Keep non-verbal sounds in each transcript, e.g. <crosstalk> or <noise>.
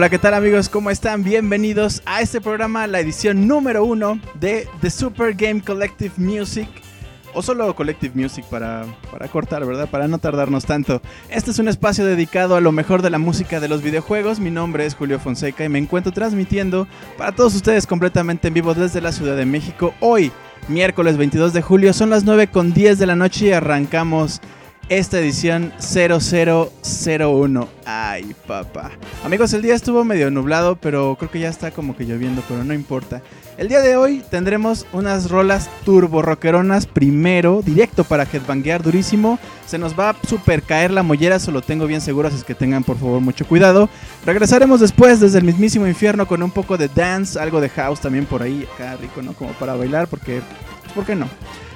Hola, ¿qué tal amigos? ¿Cómo están? Bienvenidos a este programa, la edición número uno de The Super Game Collective Music. O solo Collective Music para, para cortar, ¿verdad? Para no tardarnos tanto. Este es un espacio dedicado a lo mejor de la música de los videojuegos. Mi nombre es Julio Fonseca y me encuentro transmitiendo para todos ustedes completamente en vivo desde la Ciudad de México. Hoy, miércoles 22 de julio, son las 9 con 10 de la noche y arrancamos esta edición 0001. Ay, papá. Amigos, el día estuvo medio nublado, pero creo que ya está como que lloviendo, pero no importa. El día de hoy tendremos unas rolas turbo rockeronas primero, directo para headbanguear durísimo. Se nos va a super caer la mollera, eso lo tengo bien seguro, así es que tengan por favor mucho cuidado. Regresaremos después desde el mismísimo infierno con un poco de dance, algo de house también por ahí, acá rico, ¿no? Como para bailar, porque... ¿Por no?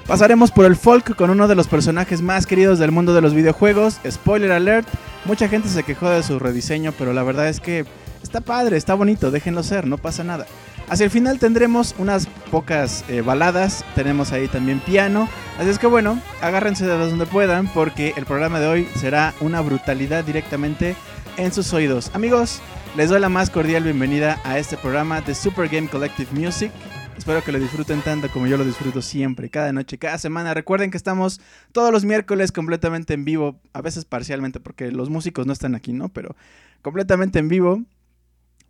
Pasaremos por el folk con uno de los personajes más queridos del mundo de los videojuegos. Spoiler alert, mucha gente se quejó de su rediseño, pero la verdad es que está padre, está bonito, déjenlo ser, no pasa nada. Hacia el final tendremos unas pocas eh, baladas, tenemos ahí también piano, así es que bueno, agárrense de donde puedan porque el programa de hoy será una brutalidad directamente en sus oídos. Amigos, les doy la más cordial bienvenida a este programa de Super Game Collective Music. Espero que lo disfruten tanto como yo lo disfruto siempre, cada noche, cada semana. Recuerden que estamos todos los miércoles completamente en vivo, a veces parcialmente porque los músicos no están aquí, ¿no? Pero completamente en vivo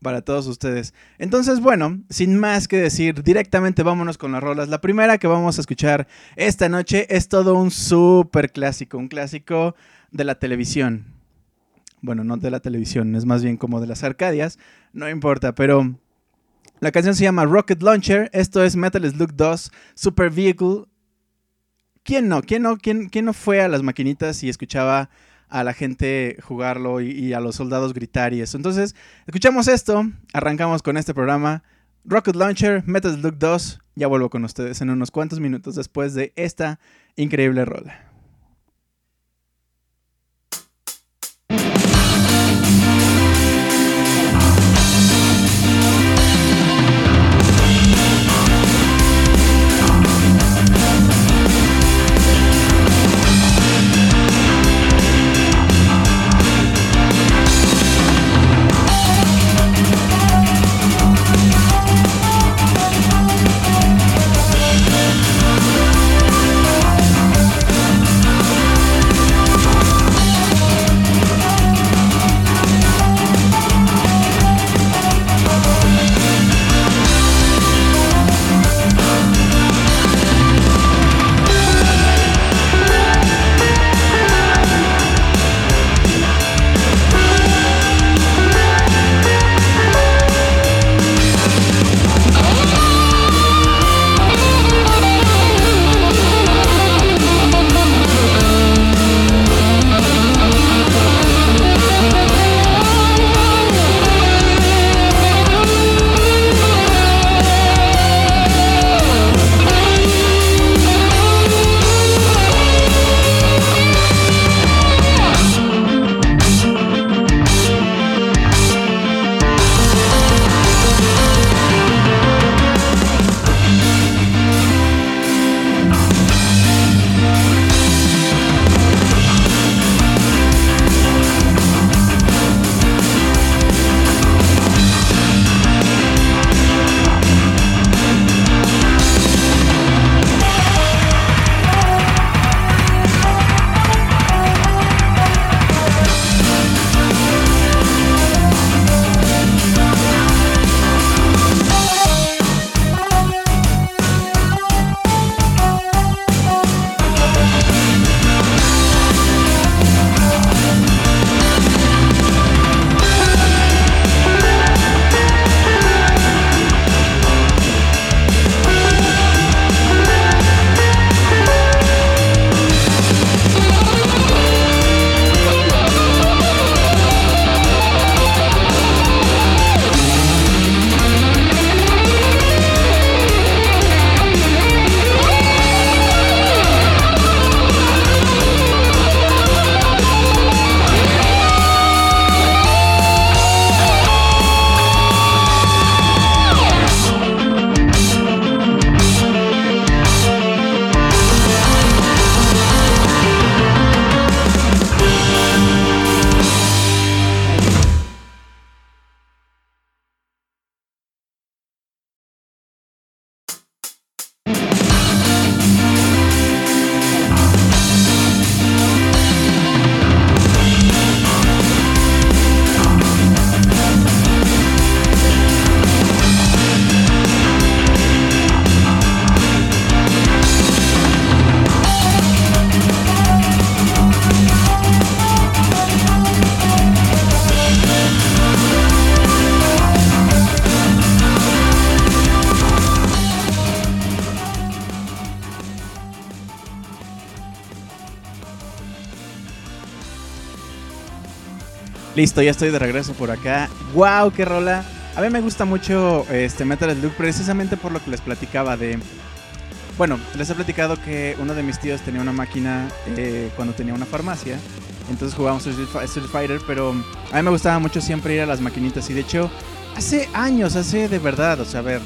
para todos ustedes. Entonces, bueno, sin más que decir, directamente vámonos con las rolas. La primera que vamos a escuchar esta noche es todo un súper clásico, un clásico de la televisión. Bueno, no de la televisión, es más bien como de las Arcadias, no importa, pero la canción se llama Rocket Launcher. Esto es Metal Slug 2 Super Vehicle. ¿Quién no? ¿Quién no? ¿Quién, no fue a las maquinitas y escuchaba a la gente jugarlo y, y, a los soldados gritar y eso? Entonces, escuchamos esto. Arrancamos con este programa. Rocket Launcher, Metal Slug 2. Ya vuelvo con ustedes en unos cuantos minutos después de esta increíble rola. Listo, ya estoy de regreso por acá. ¡Wow! ¡Qué rola! A mí me gusta mucho este Metal Slug precisamente por lo que les platicaba de... Bueno, les he platicado que uno de mis tíos tenía una máquina eh, cuando tenía una farmacia. Entonces jugábamos Street Fighter, pero a mí me gustaba mucho siempre ir a las maquinitas. Y de hecho, hace años, hace de verdad, o sea, a ver,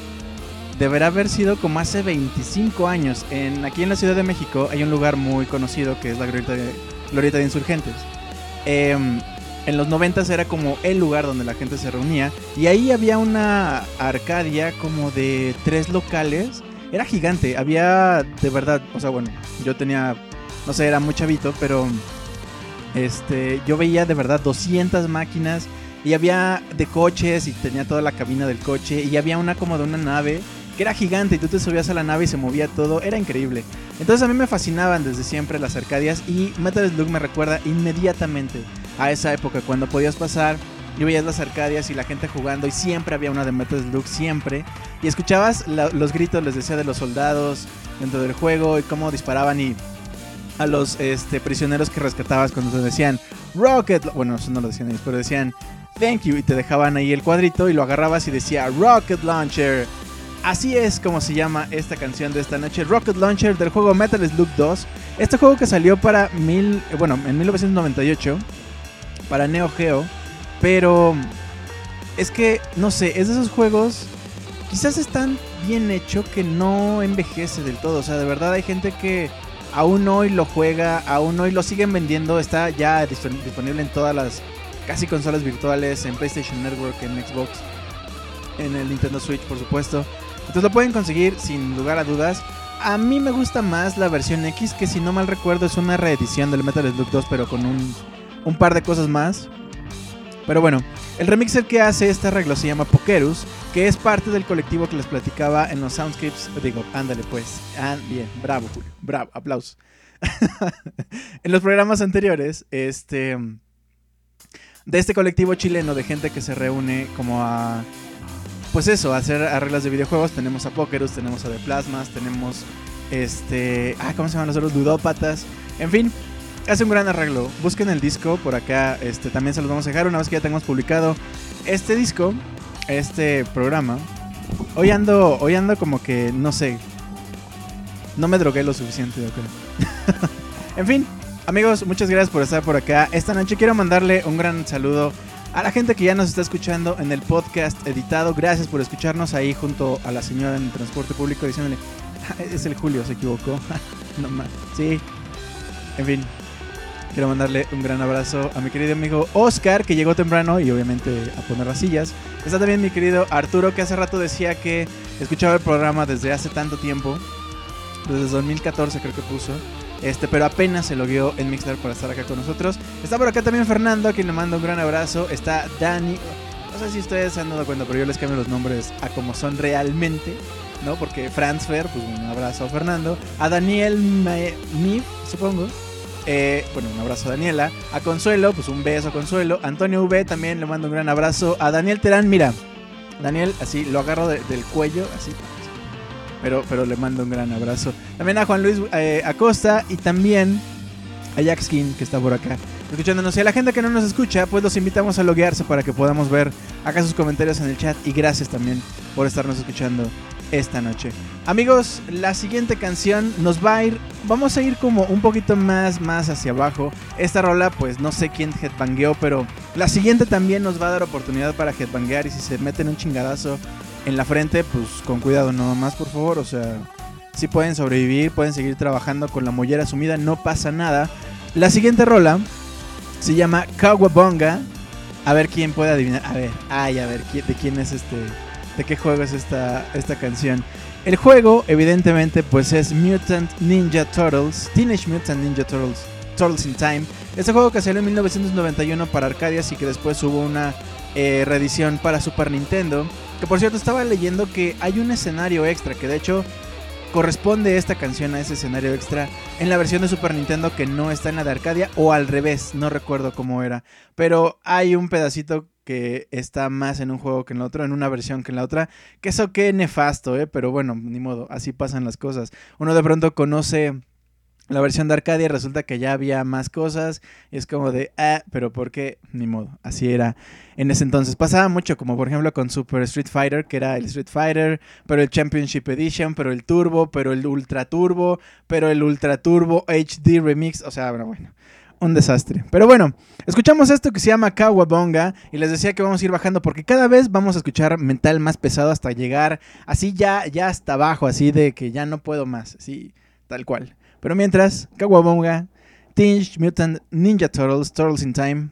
deberá haber sido como hace 25 años. En, aquí en la Ciudad de México hay un lugar muy conocido que es la Glorieta de, de Insurgentes. Eh, en los 90 era como el lugar donde la gente se reunía y ahí había una arcadia como de tres locales. Era gigante, había de verdad, o sea, bueno, yo tenía, no sé, era muy chavito, pero este, yo veía de verdad 200 máquinas y había de coches y tenía toda la cabina del coche y había una como de una nave que era gigante y tú te subías a la nave y se movía todo, era increíble. Entonces a mí me fascinaban desde siempre las arcadias y Metal Slug me recuerda inmediatamente a esa época cuando podías pasar y veías las arcadias y la gente jugando y siempre había una de Metal Slug, siempre. Y escuchabas los gritos, les decía, de los soldados dentro del juego y cómo disparaban y a los este, prisioneros que rescatabas cuando te decían Rocket, bueno, eso no lo decían ellos, pero decían Thank you y te dejaban ahí el cuadrito y lo agarrabas y decía Rocket Launcher. Así es como se llama esta canción de esta noche, Rocket Launcher del juego Metal Slug 2. Este juego que salió para mil, bueno, en 1998 para Neo Geo. Pero es que, no sé, es de esos juegos. Quizás están bien hecho que no envejece del todo. O sea, de verdad hay gente que aún hoy lo juega, aún hoy lo siguen vendiendo. Está ya disponible en todas las casi consolas virtuales, en PlayStation Network, en Xbox, en el Nintendo Switch, por supuesto. Entonces lo pueden conseguir sin lugar a dudas. A mí me gusta más la versión X, que si no mal recuerdo es una reedición del Metal Slug 2, pero con un un par de cosas más. Pero bueno, el remixer que hace este arreglo se llama Pokerus, que es parte del colectivo que les platicaba en los Soundscapes. Digo, ándale pues. Ah, bien, bravo, Julio. Bravo, aplausos. <laughs> en los programas anteriores, este. De este colectivo chileno de gente que se reúne como a. Pues eso, a hacer arreglos de videojuegos. Tenemos a Pokerus, tenemos a The Plasmas, tenemos. Este. Ah, ¿cómo se llaman los otros? En fin, hace un gran arreglo. Busquen el disco por acá. Este, también se los vamos a dejar una vez que ya tengamos publicado este disco, este programa. Hoy ando, hoy ando como que, no sé. No me drogué lo suficiente, yo creo. <laughs> en fin, amigos, muchas gracias por estar por acá. Esta noche quiero mandarle un gran saludo a la gente que ya nos está escuchando en el podcast editado. Gracias por escucharnos ahí junto a la señora en el transporte público diciéndole, es el Julio, se equivocó. <laughs> no más. Sí. En fin, Quiero mandarle un gran abrazo a mi querido amigo Oscar, que llegó temprano y obviamente a poner las sillas. Está también mi querido Arturo, que hace rato decía que escuchaba el programa desde hace tanto tiempo. Desde 2014 creo que puso. Este, pero apenas se logueó en Mixler para estar acá con nosotros. Está por acá también Fernando, a quien le mando un gran abrazo. Está Dani. No sé si ustedes se han dado cuenta, pero yo les cambio los nombres a como son realmente. ¿no? Porque Franz Fer, pues un abrazo a Fernando. A Daniel Mif, supongo. Eh, bueno, un abrazo a Daniela. A Consuelo, pues un beso a Consuelo. Antonio V también le mando un gran abrazo. A Daniel Terán, mira. Daniel, así lo agarro del cuello, así. Pero, pero le mando un gran abrazo. También a Juan Luis eh, Acosta y también a Jack Skin, que está por acá escuchándonos. Y a la gente que no nos escucha, pues los invitamos a loguearse para que podamos ver acá sus comentarios en el chat. Y gracias también por estarnos escuchando esta noche. Amigos, la siguiente canción nos va a ir, vamos a ir como un poquito más, más hacia abajo. Esta rola, pues no sé quién headbangueó, pero la siguiente también nos va a dar oportunidad para headbanguear y si se meten un chingadazo en la frente, pues con cuidado no más, por favor. O sea, si pueden sobrevivir, pueden seguir trabajando con la mollera sumida, no pasa nada. La siguiente rola se llama Kawabonga. A ver quién puede adivinar. A ver, ay, a ver, ¿de quién es este? ¿De qué juego es esta, esta canción? El juego, evidentemente, pues es Mutant Ninja Turtles, Teenage Mutant Ninja Turtles, Turtles in Time. Este juego que salió en 1991 para Arcadias y que después hubo una eh, reedición para Super Nintendo. Que por cierto, estaba leyendo que hay un escenario extra, que de hecho corresponde esta canción a ese escenario extra en la versión de Super Nintendo que no está en la de Arcadia o al revés, no recuerdo cómo era. Pero hay un pedacito que está más en un juego que en el otro, en una versión que en la otra. Que eso qué nefasto, ¿eh? Pero bueno, ni modo, así pasan las cosas. Uno de pronto conoce la versión de Arcadia resulta que ya había más cosas y es como de, ah, pero ¿por qué? Ni modo, así era en ese entonces. Pasaba mucho, como por ejemplo con Super Street Fighter, que era el Street Fighter, pero el Championship Edition, pero el Turbo, pero el Ultra Turbo, pero el Ultra Turbo HD Remix, o sea, bueno, bueno. Un desastre. Pero bueno, escuchamos esto que se llama Kawabonga y les decía que vamos a ir bajando porque cada vez vamos a escuchar mental más pesado hasta llegar así ya, ya hasta abajo, así de que ya no puedo más, así tal cual. Pero mientras, Kawabonga, Tinge Mutant Ninja Turtles, Turtles in Time.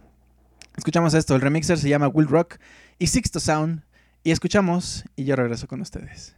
Escuchamos esto, el remixer se llama Will Rock y Sixto Sound. Y escuchamos y yo regreso con ustedes.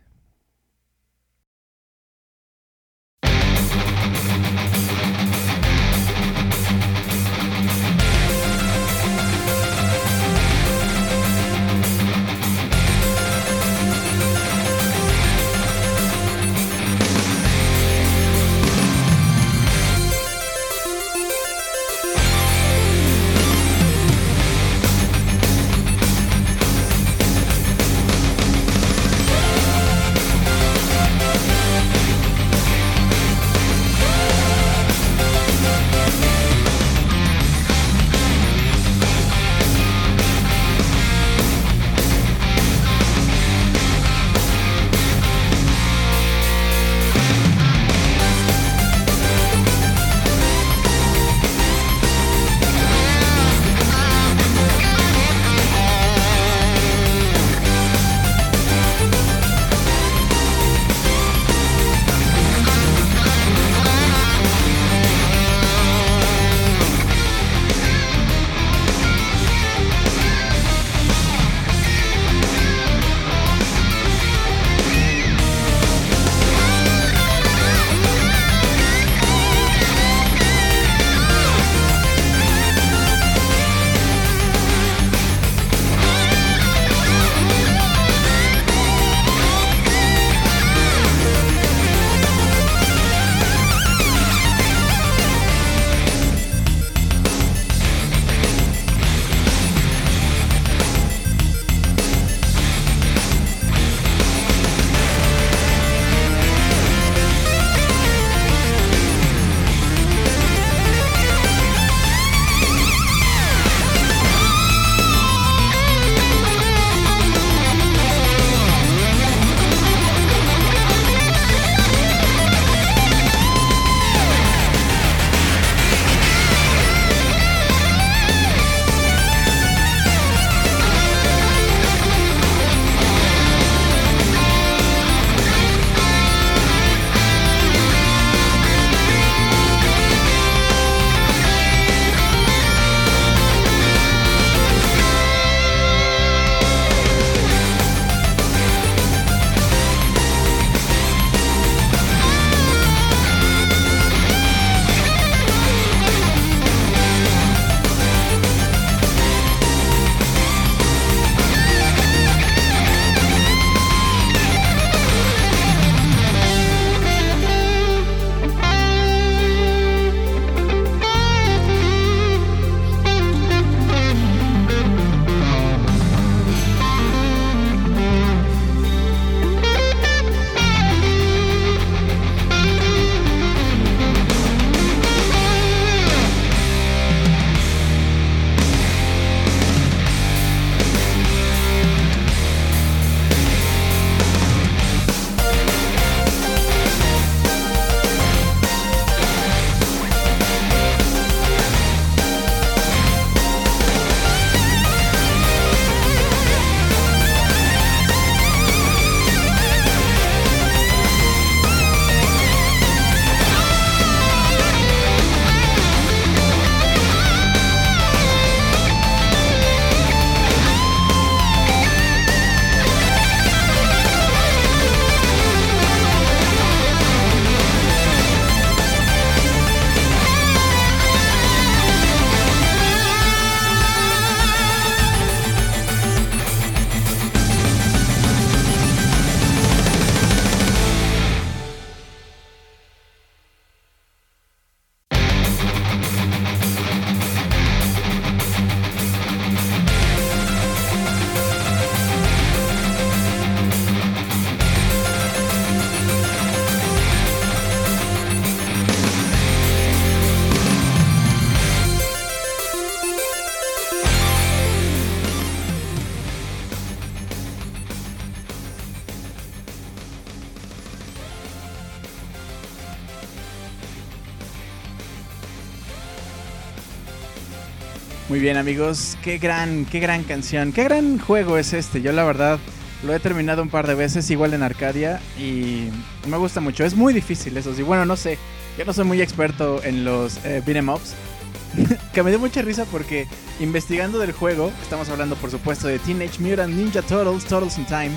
Amigos, qué gran, qué gran canción, qué gran juego es este. Yo la verdad lo he terminado un par de veces igual en Arcadia y me gusta mucho. Es muy difícil eso sí. Bueno, no sé, yo no soy muy experto en los eh, beat'em ups. <laughs> que me dio mucha risa porque investigando del juego, estamos hablando por supuesto de Teenage Mutant Ninja Turtles, Turtles in Time,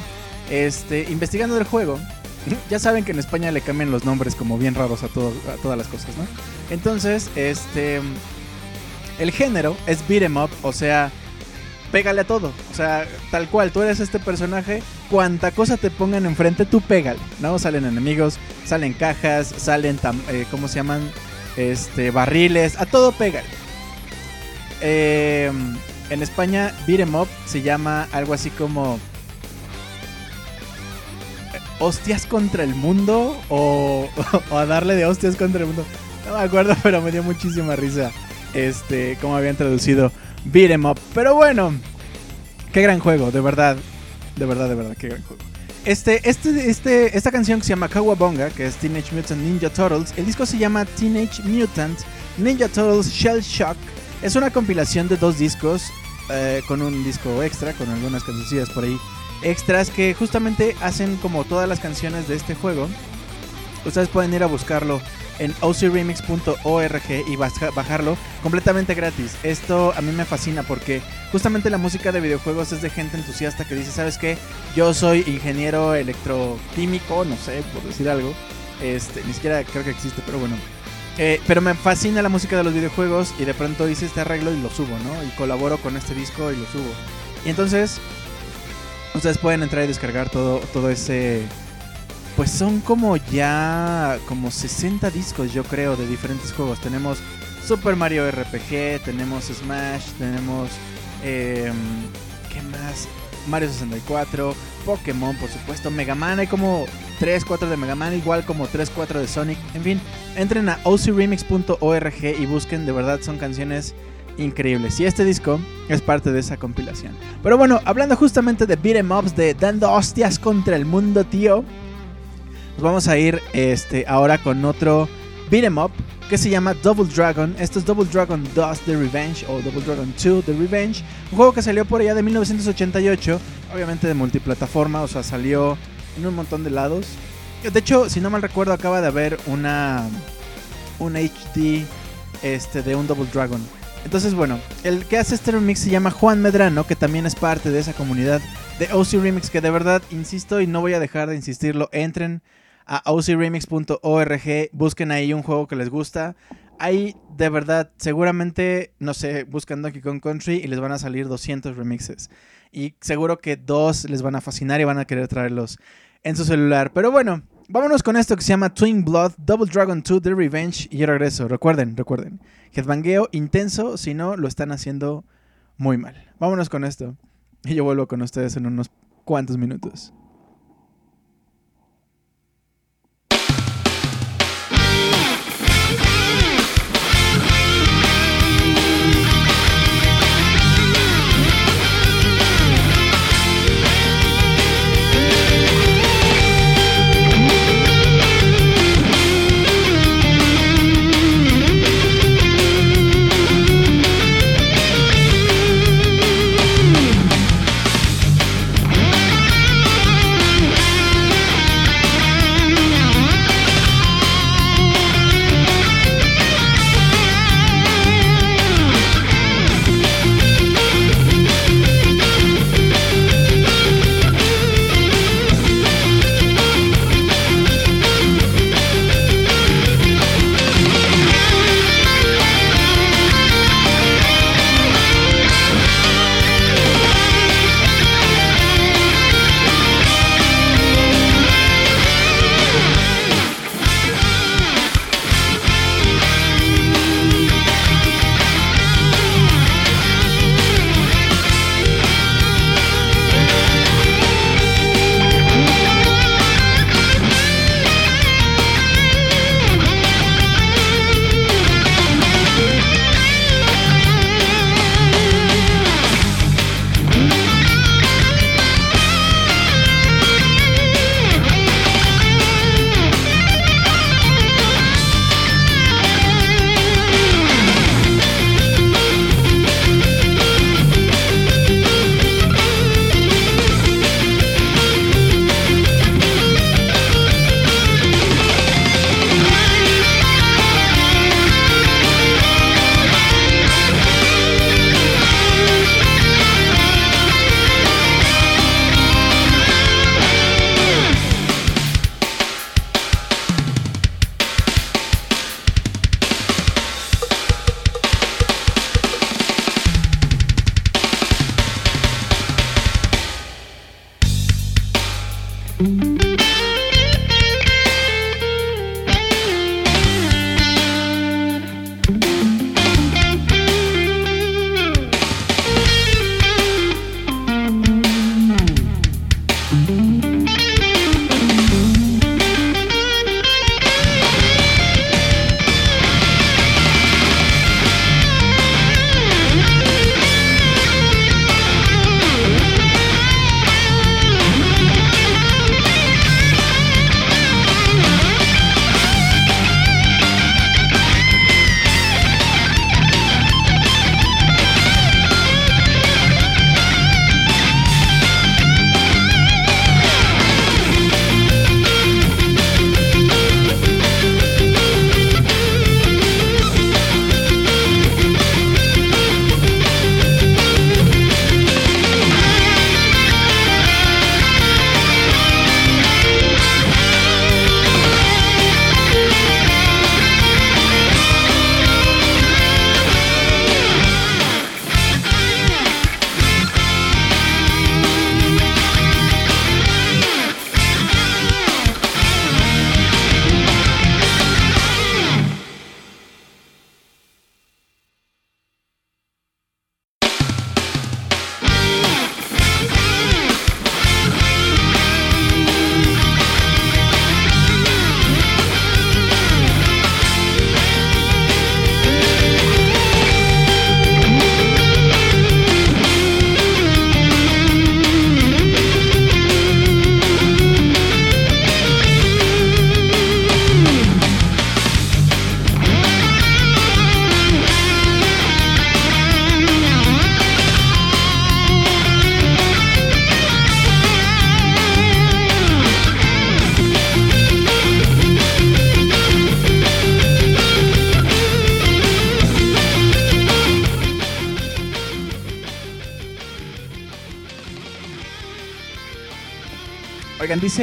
este, investigando del juego, <laughs> ya saben que en España le cambian los nombres como bien raros a, a todas las cosas, ¿no? Entonces, este, el género es beat'em up, o sea, pégale a todo. O sea, tal cual, tú eres este personaje, cuanta cosa te pongan enfrente, tú pégale, ¿no? Salen enemigos, salen cajas, salen, eh, ¿cómo se llaman? Este, barriles, a todo pégale. Em, en España, beat'em up se llama algo así como eh, hostias contra el mundo o, <laughs> o, a darle de hostias contra el mundo. No me acuerdo, <laughs> pero me dio muchísima risa este como habían traducido Beat'em Up. Pero bueno, qué gran juego, de verdad. De verdad, de verdad, qué gran juego. Este, este, este, esta canción que se llama Kawabonga, que es Teenage Mutant Ninja Turtles, el disco se llama Teenage Mutant Ninja Turtles Shell Shock. Es una compilación de dos discos, eh, con un disco extra, con algunas canciones por ahí extras que justamente hacen como todas las canciones de este juego. Ustedes pueden ir a buscarlo en ocremix.org y bajarlo completamente gratis. Esto a mí me fascina porque justamente la música de videojuegos es de gente entusiasta que dice, ¿sabes qué? Yo soy ingeniero electroquímico, no sé, por decir algo. Este, ni siquiera creo que existe, pero bueno. Eh, pero me fascina la música de los videojuegos y de pronto hice este arreglo y lo subo, ¿no? Y colaboro con este disco y lo subo. Y entonces, ustedes pueden entrar y descargar todo, todo ese pues son como ya como 60 discos yo creo de diferentes juegos. Tenemos Super Mario RPG, tenemos Smash, tenemos... Eh, ¿Qué más? Mario 64, Pokémon por supuesto, Mega Man, hay como 3, 4 de Mega Man, igual como 3, 4 de Sonic. En fin, entren a ocremix.org y busquen, de verdad son canciones increíbles. Y este disco es parte de esa compilación. Pero bueno, hablando justamente de beat'em ups, de dando hostias contra el mundo, tío. Nos vamos a ir este, ahora con otro beat'em up que se llama Double Dragon. Esto es Double Dragon 2 The Revenge o Double Dragon 2 The Revenge. Un juego que salió por allá de 1988, obviamente de multiplataforma, o sea, salió en un montón de lados. De hecho, si no mal recuerdo, acaba de haber una un HD este, de un Double Dragon. Entonces, bueno, el que hace este remix se llama Juan Medrano, que también es parte de esa comunidad de OC Remix, que de verdad, insisto y no voy a dejar de insistirlo, entren a ocremix.org, busquen ahí un juego que les gusta. Ahí, de verdad, seguramente, no sé, buscan Donkey Kong Country y les van a salir 200 remixes. Y seguro que dos les van a fascinar y van a querer traerlos en su celular. Pero bueno, vámonos con esto que se llama Twin Blood, Double Dragon 2, The Revenge. Y yo regreso. Recuerden, recuerden. Headbangueo intenso, si no, lo están haciendo muy mal. Vámonos con esto. Y yo vuelvo con ustedes en unos cuantos minutos.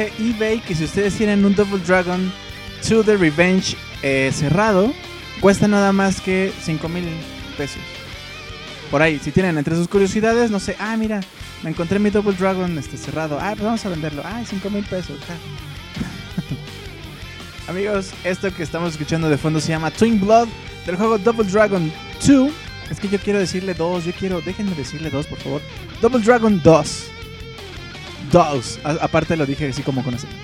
Dice eBay que si ustedes tienen un Double Dragon 2 The Revenge eh, cerrado, cuesta nada más que 5 mil pesos. Por ahí, si tienen entre sus curiosidades, no sé, ah, mira, me encontré mi Double Dragon este, cerrado. Ah, pues vamos a venderlo. Ah, 5 mil pesos. <laughs> Amigos, esto que estamos escuchando de fondo se llama Twin Blood del juego Double Dragon 2. Es que yo quiero decirle dos, yo quiero, déjenme decirle dos, por favor. Double Dragon 2. Dos. aparte lo dije así como con ese. <laughs>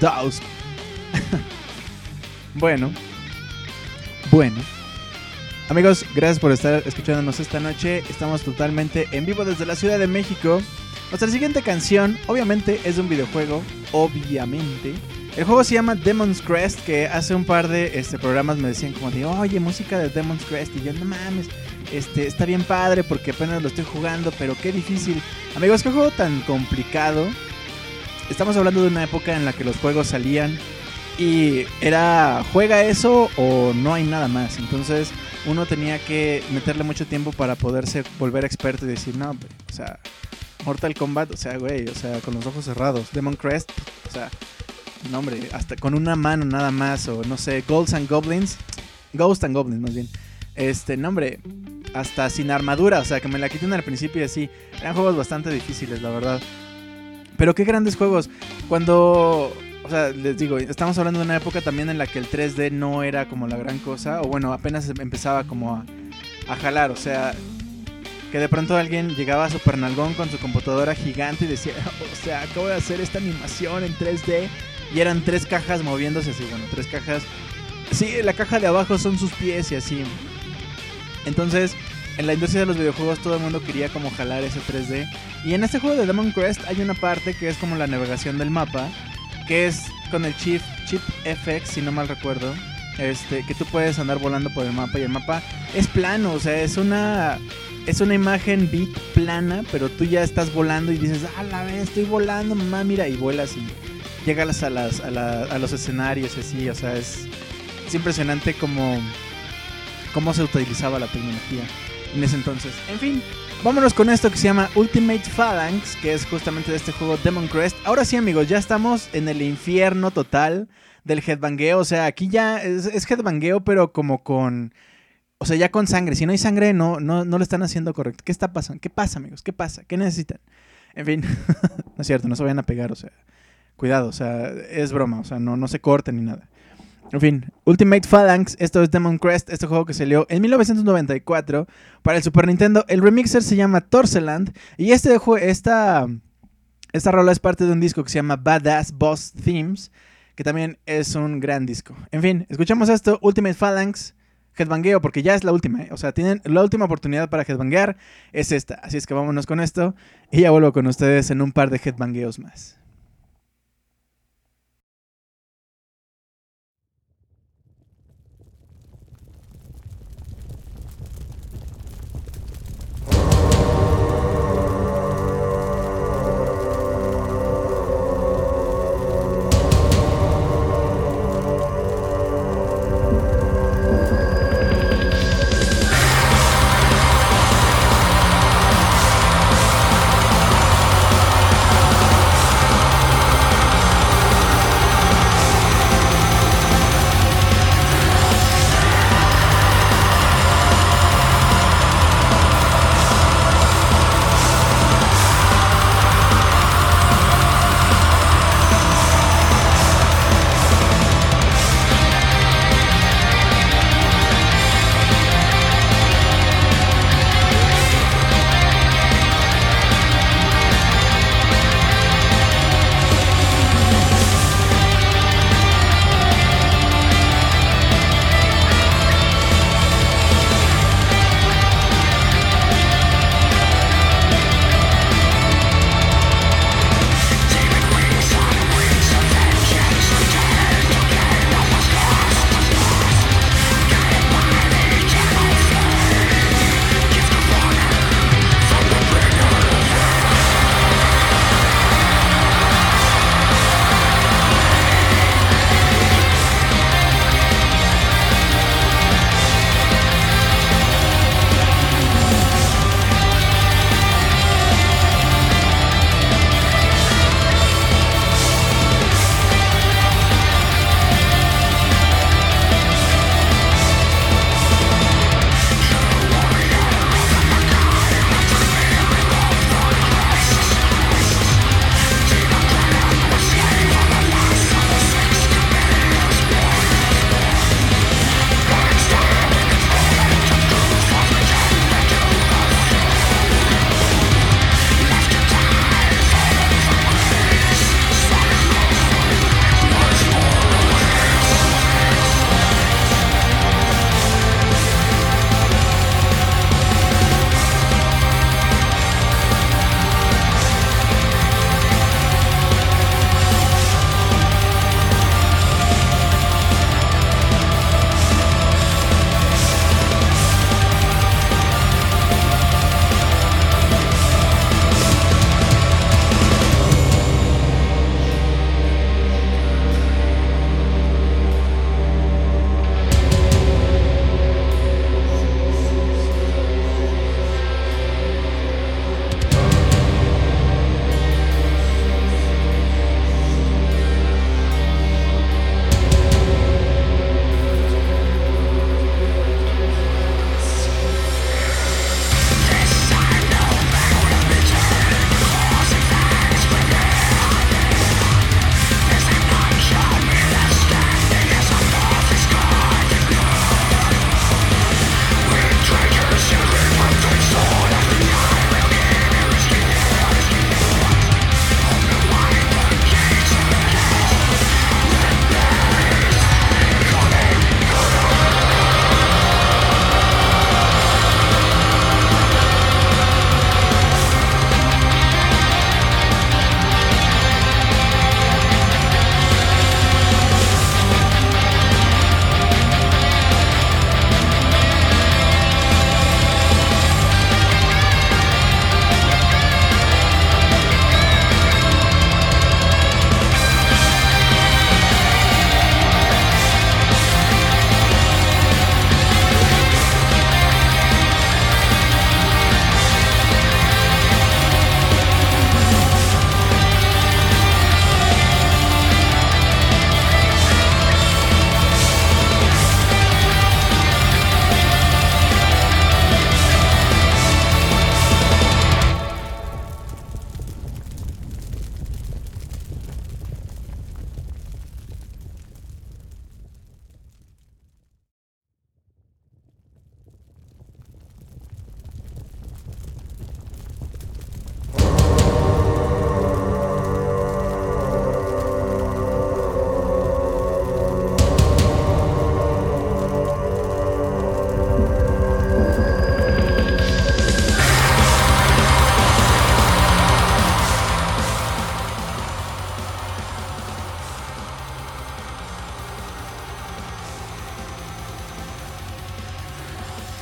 Bueno. Bueno. Amigos, gracias por estar escuchándonos esta noche. Estamos totalmente en vivo desde la Ciudad de México. Nuestra siguiente canción, obviamente, es de un videojuego. Obviamente. El juego se llama Demon's Crest, que hace un par de este, programas me decían como de, oye, música de Demon's Crest. Y yo, no mames, este, está bien padre porque apenas lo estoy jugando, pero qué difícil. Amigos, qué juego tan complicado estamos hablando de una época en la que los juegos salían y era juega eso o no hay nada más. Entonces uno tenía que meterle mucho tiempo para poderse volver experto y decir, no, o sea, Mortal Kombat, o sea, güey, o sea, con los ojos cerrados. Demon Crest, o sea, no, hombre, hasta con una mano nada más, o no sé, Ghosts and Goblins, Ghost and Goblins más bien. Este, nombre, hasta sin armadura, o sea, que me la quiten al principio y así. Eran juegos bastante difíciles, la verdad. Pero qué grandes juegos. Cuando, o sea, les digo, estamos hablando de una época también en la que el 3D no era como la gran cosa, o bueno, apenas empezaba como a, jalar, o sea, que de pronto alguien llegaba a Super Nalgón con su computadora gigante y decía, <laughs> o sea, acabo de hacer esta animación en 3D y eran tres cajas moviéndose así, bueno, tres cajas. Sí, la caja de abajo son sus pies y así. Entonces, en la industria de los videojuegos todo el mundo quería como jalar ese 3D. Y en este juego de Demon Crest hay una parte que es como la navegación del mapa, que es con el chip, chip FX, si no mal recuerdo. Este, que tú puedes andar volando por el mapa y el mapa es plano, o sea, es una es una imagen bit plana, pero tú ya estás volando y dices, "Ah, la vez estoy volando, mamá, mira" y vuelas y llegas a las a, a los escenarios así, o sea, es es impresionante como cómo se utilizaba la tecnología en ese entonces. En fin, vámonos con esto que se llama Ultimate Phalanx, que es justamente de este juego Demon Crest. Ahora sí, amigos, ya estamos en el infierno total del headbangueo. O sea, aquí ya es, es headbangueo, pero como con. O sea, ya con sangre. Si no hay sangre, no, no, no lo están haciendo correcto. ¿Qué está pasando? ¿Qué pasa, amigos? ¿Qué pasa? ¿Qué necesitan? En fin, <laughs> no es cierto, no se vayan a pegar, o sea. Cuidado, o sea, es broma, o sea, no, no se corte ni nada. En fin, Ultimate Phalanx, esto es Demon Crest, este juego que salió en 1994 para el Super Nintendo. El remixer se llama Torseland y este esta, esta rola es parte de un disco que se llama Badass Boss Themes, que también es un gran disco. En fin, escuchamos esto, Ultimate Phalanx, headbangueo, porque ya es la última, ¿eh? o sea, tienen la última oportunidad para headbanguear, es esta. Así es que vámonos con esto y ya vuelvo con ustedes en un par de headbangueos más.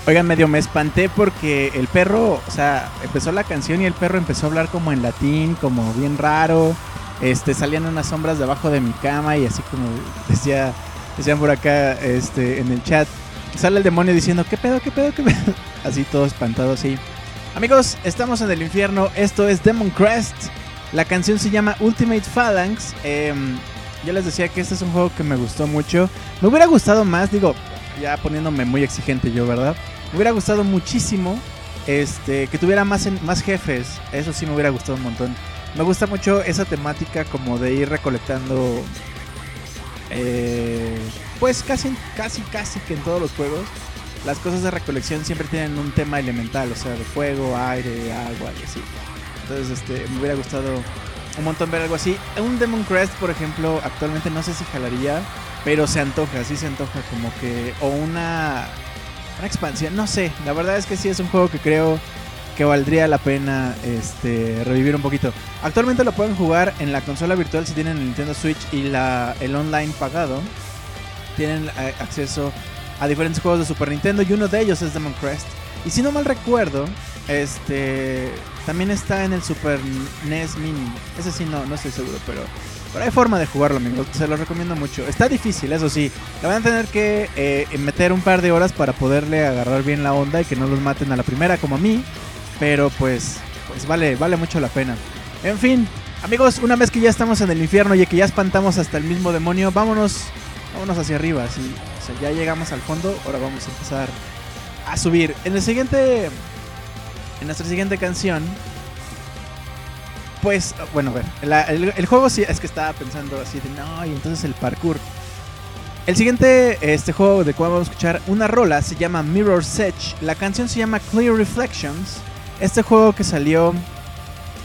Oigan, medio me espanté porque el perro, o sea, empezó la canción y el perro empezó a hablar como en latín, como bien raro. Este, salían unas sombras debajo de mi cama y así como decía, decían por acá, este, en el chat, sale el demonio diciendo, ¿qué pedo, qué pedo, qué pedo? <laughs> Así todo espantado, así. Amigos, estamos en el infierno, esto es Demon Crest. La canción se llama Ultimate Phalanx. Em, yo les decía que este es un juego que me gustó mucho. Me hubiera gustado más, digo, ya poniéndome muy exigente yo, ¿verdad? Me hubiera gustado muchísimo este, que tuviera más, más jefes. Eso sí me hubiera gustado un montón. Me gusta mucho esa temática como de ir recolectando... Eh, pues casi, casi, casi que en todos los juegos. Las cosas de recolección siempre tienen un tema elemental, o sea, de fuego, aire, agua y así. Entonces, este, me hubiera gustado un montón ver algo así. Un Demon Crest, por ejemplo, actualmente no sé si jalaría, pero se antoja, sí se antoja como que... O una una expansión, no sé. La verdad es que sí es un juego que creo que valdría la pena este, revivir un poquito. Actualmente lo pueden jugar en la consola virtual si tienen el Nintendo Switch y la, el online pagado. Tienen eh, acceso a diferentes juegos de Super Nintendo y uno de ellos es Demon Crest. Y si no mal recuerdo, este también está en el Super NES Mini. Ese sí no, no estoy seguro, pero pero hay forma de jugarlo, amigos. Se lo recomiendo mucho. Está difícil, eso sí. Le van a tener que eh, meter un par de horas para poderle agarrar bien la onda y que no los maten a la primera como a mí. Pero pues, pues vale, vale mucho la pena. En fin, amigos, una vez que ya estamos en el infierno y que ya espantamos hasta el mismo demonio, vámonos, vámonos hacia arriba. Sí, o sea, ya llegamos al fondo, ahora vamos a empezar a subir. En el siguiente, nuestra siguiente canción pues, bueno, a ver, el, juego sí es que estaba pensando así de no, y entonces el parkour. El siguiente este juego de cual vamos a escuchar una rola se llama Mirror's Edge. La canción se llama Clear Reflections. Este juego que salió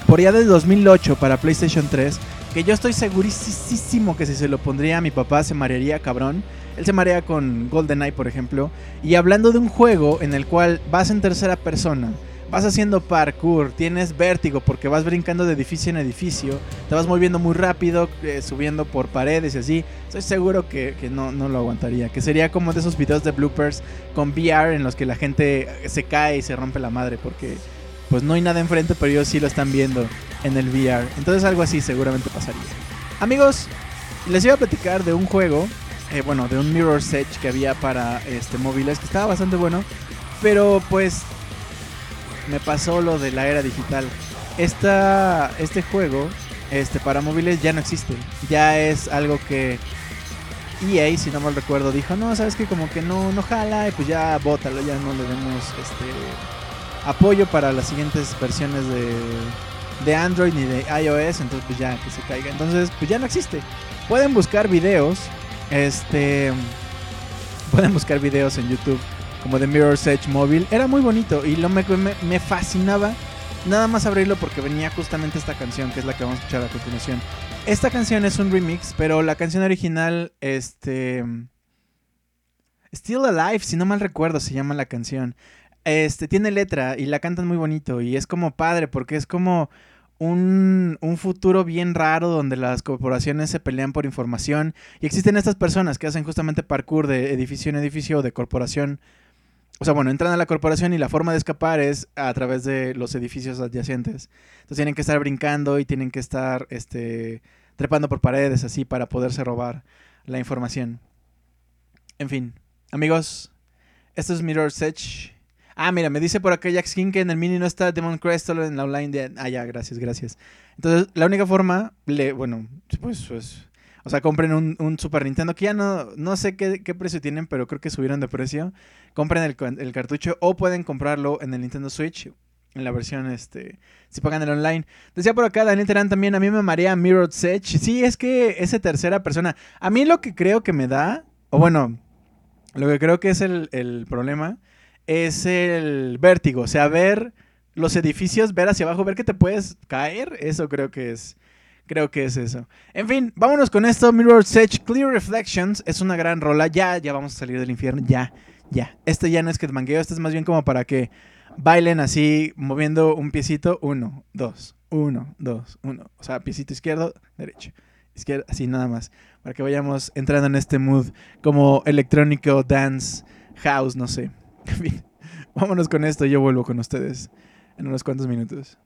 por allá del 2008 para PlayStation 3. Que yo estoy segurísimo que si se lo pondría a mi papá se marearía cabrón. Él se marea con GoldenEye, por ejemplo. Y hablando de un juego en el cual vas en tercera persona vas haciendo parkour, tienes vértigo porque vas brincando de edificio en edificio, te vas moviendo muy rápido, eh, subiendo por paredes y así, estoy seguro que, no, no, lo aguantaría. Que sería como de esos videos de bloopers con VR en los que la gente se cae y se rompe la madre porque pues no hay nada enfrente, pero ellos sí lo están viendo en el VR. Entonces algo así seguramente pasaría. Amigos, les iba a platicar de un juego, eh, bueno, de un Mirror's Edge que había para este, móviles que estaba bastante bueno. Pero pues me pasó lo de la era digital. Esta, este juego este, para móviles ya no existe. Ya es algo que EA, si no mal recuerdo, dijo, no, sabes que como que no, no jala y pues ya bótalo, ya no le demos este, apoyo para las siguientes versiones de, de Android ni de iOS, entonces pues ya que se caiga. Entonces pues ya no existe. Pueden buscar videos, este, pueden buscar videos en YouTube como de Mirror's Edge móvil. Era muy bonito y lo me, me, fascinaba nada más abrirlo porque venía justamente esta canción que es la que vamos a escuchar a continuación. Esta canción es un remix, pero la canción original, este... Still Alive, si no mal recuerdo, se llama la canción. Este, tiene letra y la cantan muy bonito y es como padre porque es como un, un, futuro bien raro donde las corporaciones se pelean por información y existen estas personas que hacen justamente parkour de edificio en edificio o de corporación o sea, bueno, entran a la corporación y la forma de escapar es a través de los edificios adyacentes. Entonces tienen que estar brincando y tienen que estar este, trepando por paredes así para poderse robar la información. En fin, amigos, esto es Mirror's Edge. Ah, mira, me dice por acá Jack Skin que en el mini no está Demon Crest, solo en la online de... Ah, ya, gracias, gracias. Entonces, la única forma, le, bueno, pues, pues o sea, compren un, Super Nintendo que ya no, no sé qué, precio tienen, pero creo que subieron de precio. Compren el, cartucho o pueden comprarlo en el Nintendo Switch. En la versión, este, si pagan el online. Decía por acá Daniel Terán también, a mí me marea Mirror's Edge. Sí, es que esa tercera persona. A mí lo que creo que me da, o bueno, lo que creo que es el, el problema, es el vértigo. O sea, ver los edificios, ver hacia abajo, ver que te puedes caer. Eso creo que es Creo que es eso. En fin, vámonos con esto. Mirror's Edge Clear Reflections es una gran rola. Ya, ya vamos a salir del infierno. Ya, ya. Este ya no es que mangueo. Este es más bien como para que bailen así, moviendo un piecito. Uno, dos, uno, dos, uno. O sea, piecito izquierdo, derecho. Izquierdo, así nada más. Para que vayamos entrando en este mood como electrónico, dance, house, no sé. <laughs> En fin. vámonos con esto. Yo vuelvo con ustedes en unos cuantos minutos.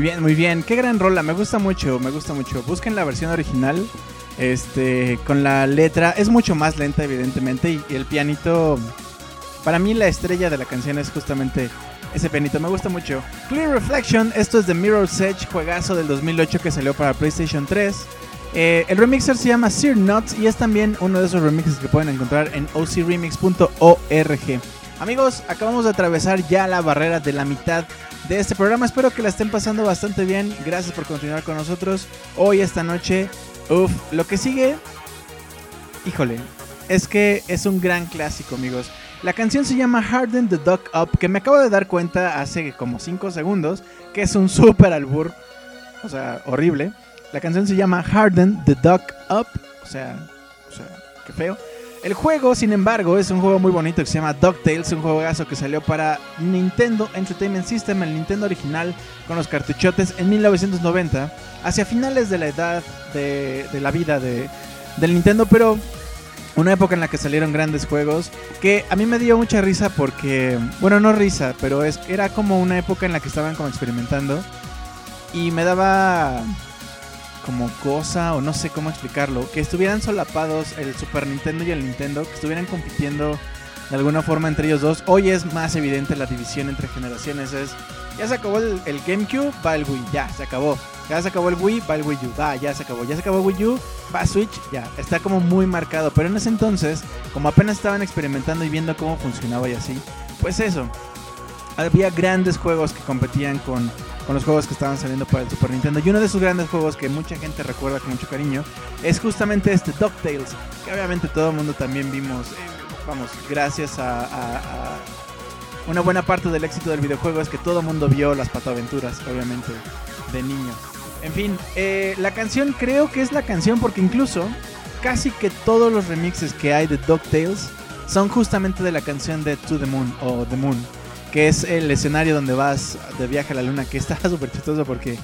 Muy bien, muy bien. Qué gran rola, me gusta mucho, me gusta mucho. Busquen la versión original. Este, con la letra es mucho más lenta evidentemente y, el pianito para mí la estrella de la canción es justamente ese pianito, me gusta mucho. Clear Reflection, esto es de Mirror's Edge, juegazo del 2008 que salió para PlayStation 3. Eh, el remixer se llama Sir Nuts y es también uno de esos remixes que pueden encontrar en ocremix.org. Amigos, acabamos de atravesar ya la barrera de la mitad de este programa. Espero que la estén pasando bastante bien. Gracias por continuar con nosotros hoy, esta noche. Uf, lo que sigue, híjole, es que es un gran clásico, amigos. La canción se llama Harden the Duck Up, que me acabo de dar cuenta hace como 5 segundos, que es un super albur, o sea, horrible. La canción se llama Harden the Duck Up, o sea, o sea, qué feo. El juego, sin embargo, es un juego muy bonito que se llama DuckTales, un juegazo que salió para Nintendo Entertainment System, el Nintendo original, con los cartuchotes en 1990, hacia finales de la edad de, de la vida de, del Nintendo, pero una época en la que salieron grandes juegos que a mí me dio mucha risa porque, bueno, no risa, pero es, era como una época en la que estaban como experimentando y me daba como cosa o no sé cómo explicarlo, que estuvieran solapados el Super Nintendo y el Nintendo, que estuvieran compitiendo de alguna forma entre ellos dos. Hoy es más evidente la división entre generaciones, es ya se acabó el, GameCube, va el Wii, ya se acabó. Ya se acabó el Wii, va el Wii U, va, ya se acabó. Ya se acabó el Wii U, va Switch, ya. Está como muy marcado. Pero en ese entonces, como apenas estaban experimentando y viendo cómo funcionaba y así, pues eso. Había grandes juegos que competían con con los juegos que estaban saliendo para el Super Nintendo. Y uno de esos grandes juegos que mucha gente recuerda con mucho cariño es justamente este DuckTales, que obviamente todo el mundo también vimos, eh, vamos, gracias a, una buena parte del éxito del videojuego es que todo el mundo vio las pataventuras, obviamente, de niño. En fin, eh, la canción creo que es la canción porque incluso casi que todos los remixes que hay de DuckTales son justamente de la canción de To the Moon o The Moon que es el escenario donde vas de viaje a la luna, que está <laughs> súper chistoso porque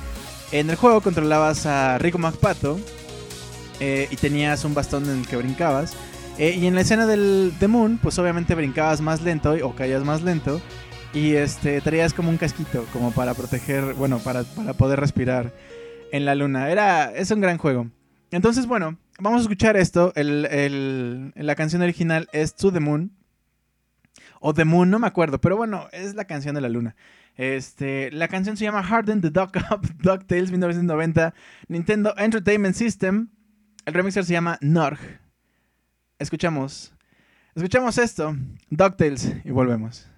en el juego controlabas a Rico McPato eh, y tenías un bastón en el que brincabas. Eh, y en la escena del The Moon, pues obviamente brincabas más lento o caías más lento. Y este, traías como un casquito, como para proteger, bueno, para, para poder respirar en la luna. Era, es un gran juego. Entonces, bueno, vamos a escuchar esto. El, la canción original es To the Moon o The Moon, no me acuerdo, pero bueno, es la canción de la luna. Este, la canción se llama Harden the Duck Up, <laughs> DuckTales 1990, Nintendo Entertainment System. El remixer se llama Norg. Escuchamos, escuchamos esto, DuckTales, y volvemos.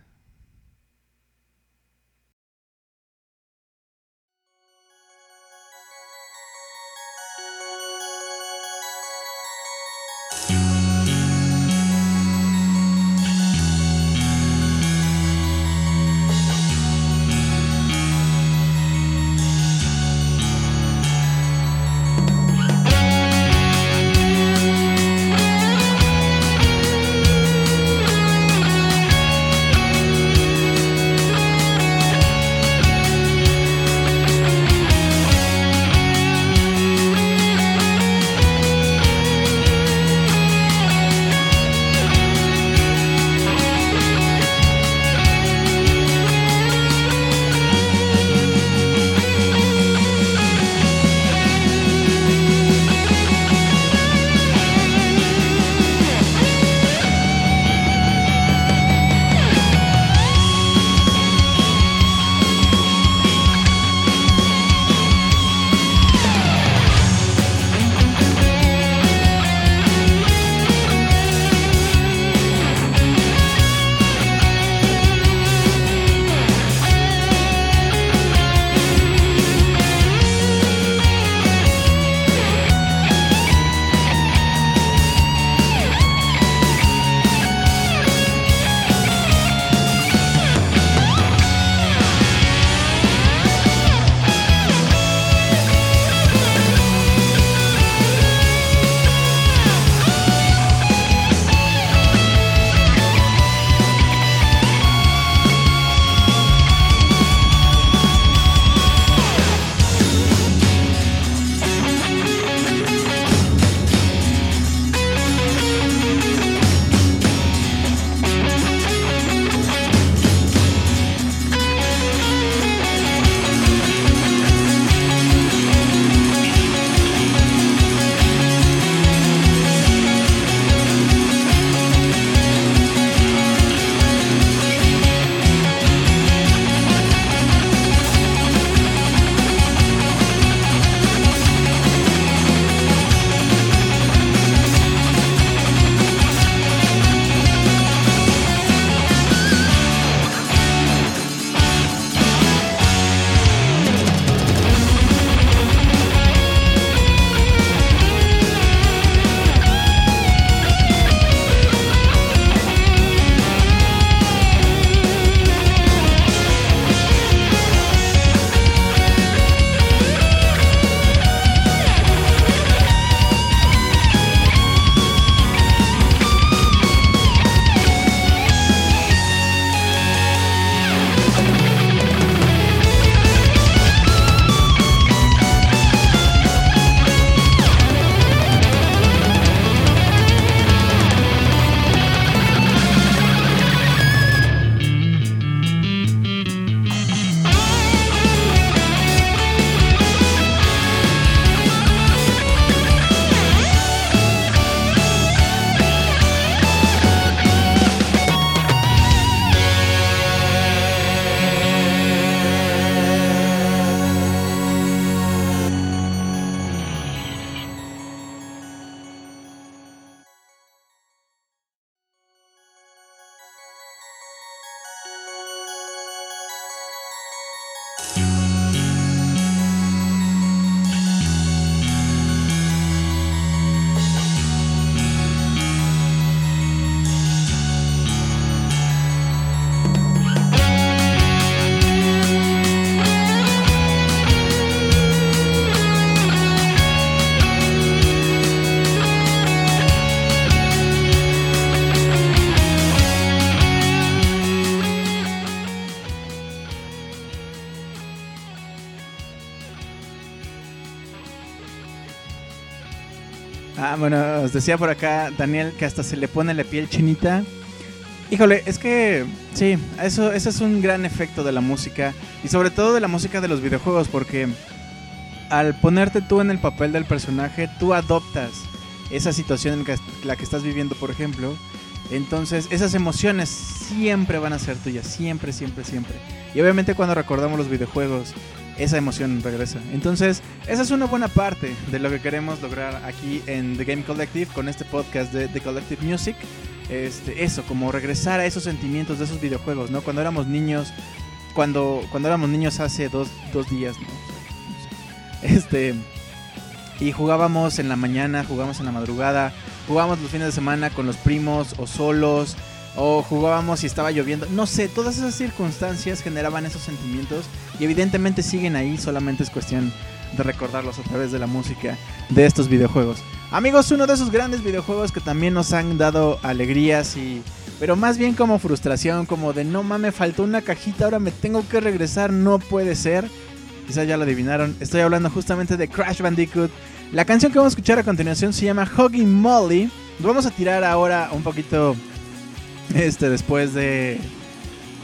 Bueno, os decía por acá Daniel que hasta se le pone la piel chinita. Híjole, es que sí, eso, eso es un gran efecto de la música y sobre todo de la música de los videojuegos porque al ponerte tú en el papel del personaje, tú adoptas esa situación en la que estás viviendo, por ejemplo. Entonces, esas emociones siempre van a ser tuyas, siempre, siempre, siempre. Y obviamente cuando recordamos los videojuegos, esa emoción regresa. Entonces, esa es una buena parte de lo que queremos lograr aquí en The Game Collective con este podcast de The Collective Music. Este, eso, como regresar a esos sentimientos de esos videojuegos, ¿no? Cuando éramos niños, cuando, cuando éramos niños hace dos, dos días, ¿no? Este, y jugábamos en la mañana, jugábamos en la madrugada, jugábamos los fines de semana con los primos o solos, o jugábamos y estaba lloviendo. No sé, todas esas circunstancias generaban esos sentimientos y evidentemente siguen ahí, solamente es cuestión de recordarlos a través de la música de estos videojuegos. Amigos, uno de esos grandes videojuegos que también nos han dado alegrías y... Pero más bien como frustración, como de no mames, faltó una cajita, ahora me tengo que regresar, no puede ser. Quizás ya lo adivinaron, estoy hablando justamente de Crash Bandicoot. La canción que vamos a escuchar a continuación se llama Hugging Molly. Vamos a tirar ahora un poquito <laughs> este, después de.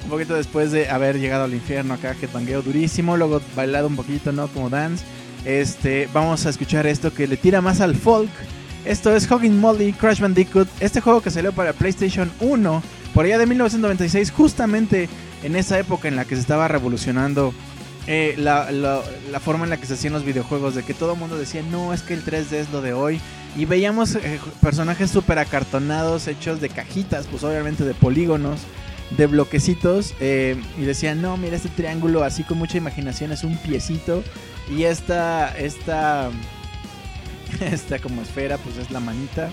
Un poquito después de haber llegado al infierno acá, headbangueo durísimo, luego bailado un poquito, ¿no? Como dance. Este, vamos a escuchar esto que le tira más al folk. Esto es Hugging Molly Crash Bandicoot, este juego que salió para PlayStation 1 por allá de 1996, justamente en esa época en la que se estaba revolucionando eh, la, forma en la que se hacían los videojuegos, de que todo el mundo decía, no, es que el 3D es lo de hoy. Y veíamos eh, personajes súper acartonados, hechos de cajitas, pues obviamente de polígonos, de bloquecitos. Eh, y decían, no, mira este triángulo así con mucha imaginación, es un piecito. Y esta, esta, <laughs> esta como esfera, pues es la manita.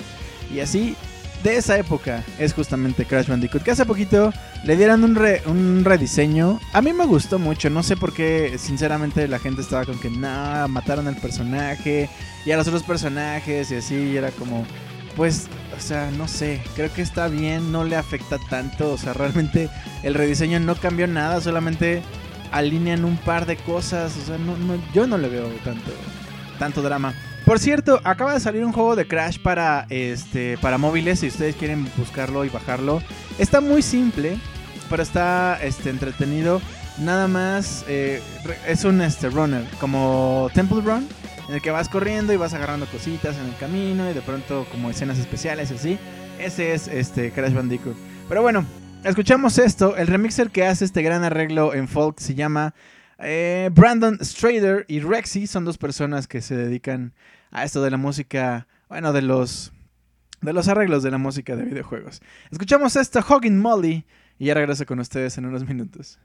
Y así de esa época es justamente Crash Bandicoot. Que hace poquito le dieron un, un rediseño. A mí me gustó mucho. No sé por qué, sinceramente, la gente estaba con que, no, mataron al personaje y a los otros personajes y así. era como, pues, o sea, no sé. Creo que está bien, no le afecta tanto. O sea, realmente el rediseño no cambió nada, solamente alinean un par de cosas. O sea, no, no, yo no le veo tanto, tanto drama. Por cierto, acaba de salir un juego de Crash para, este, para móviles, si ustedes quieren buscarlo y bajarlo. Está muy simple, pero está este, entretenido. Nada más eh, es un este, runner, como Temple Run, en el que vas corriendo y vas agarrando cositas en el camino y de pronto como escenas especiales así. Ese es este Crash Bandicoot. Pero bueno, escuchamos esto. El remixer que hace este gran arreglo en folk se llama eh, Brandon Strader y Rexy son dos personas que se dedican a esto de la música, bueno, de los de los arreglos de la música de videojuegos. Escuchamos esto, Hogging Molly, y ya regreso con ustedes en unos minutos.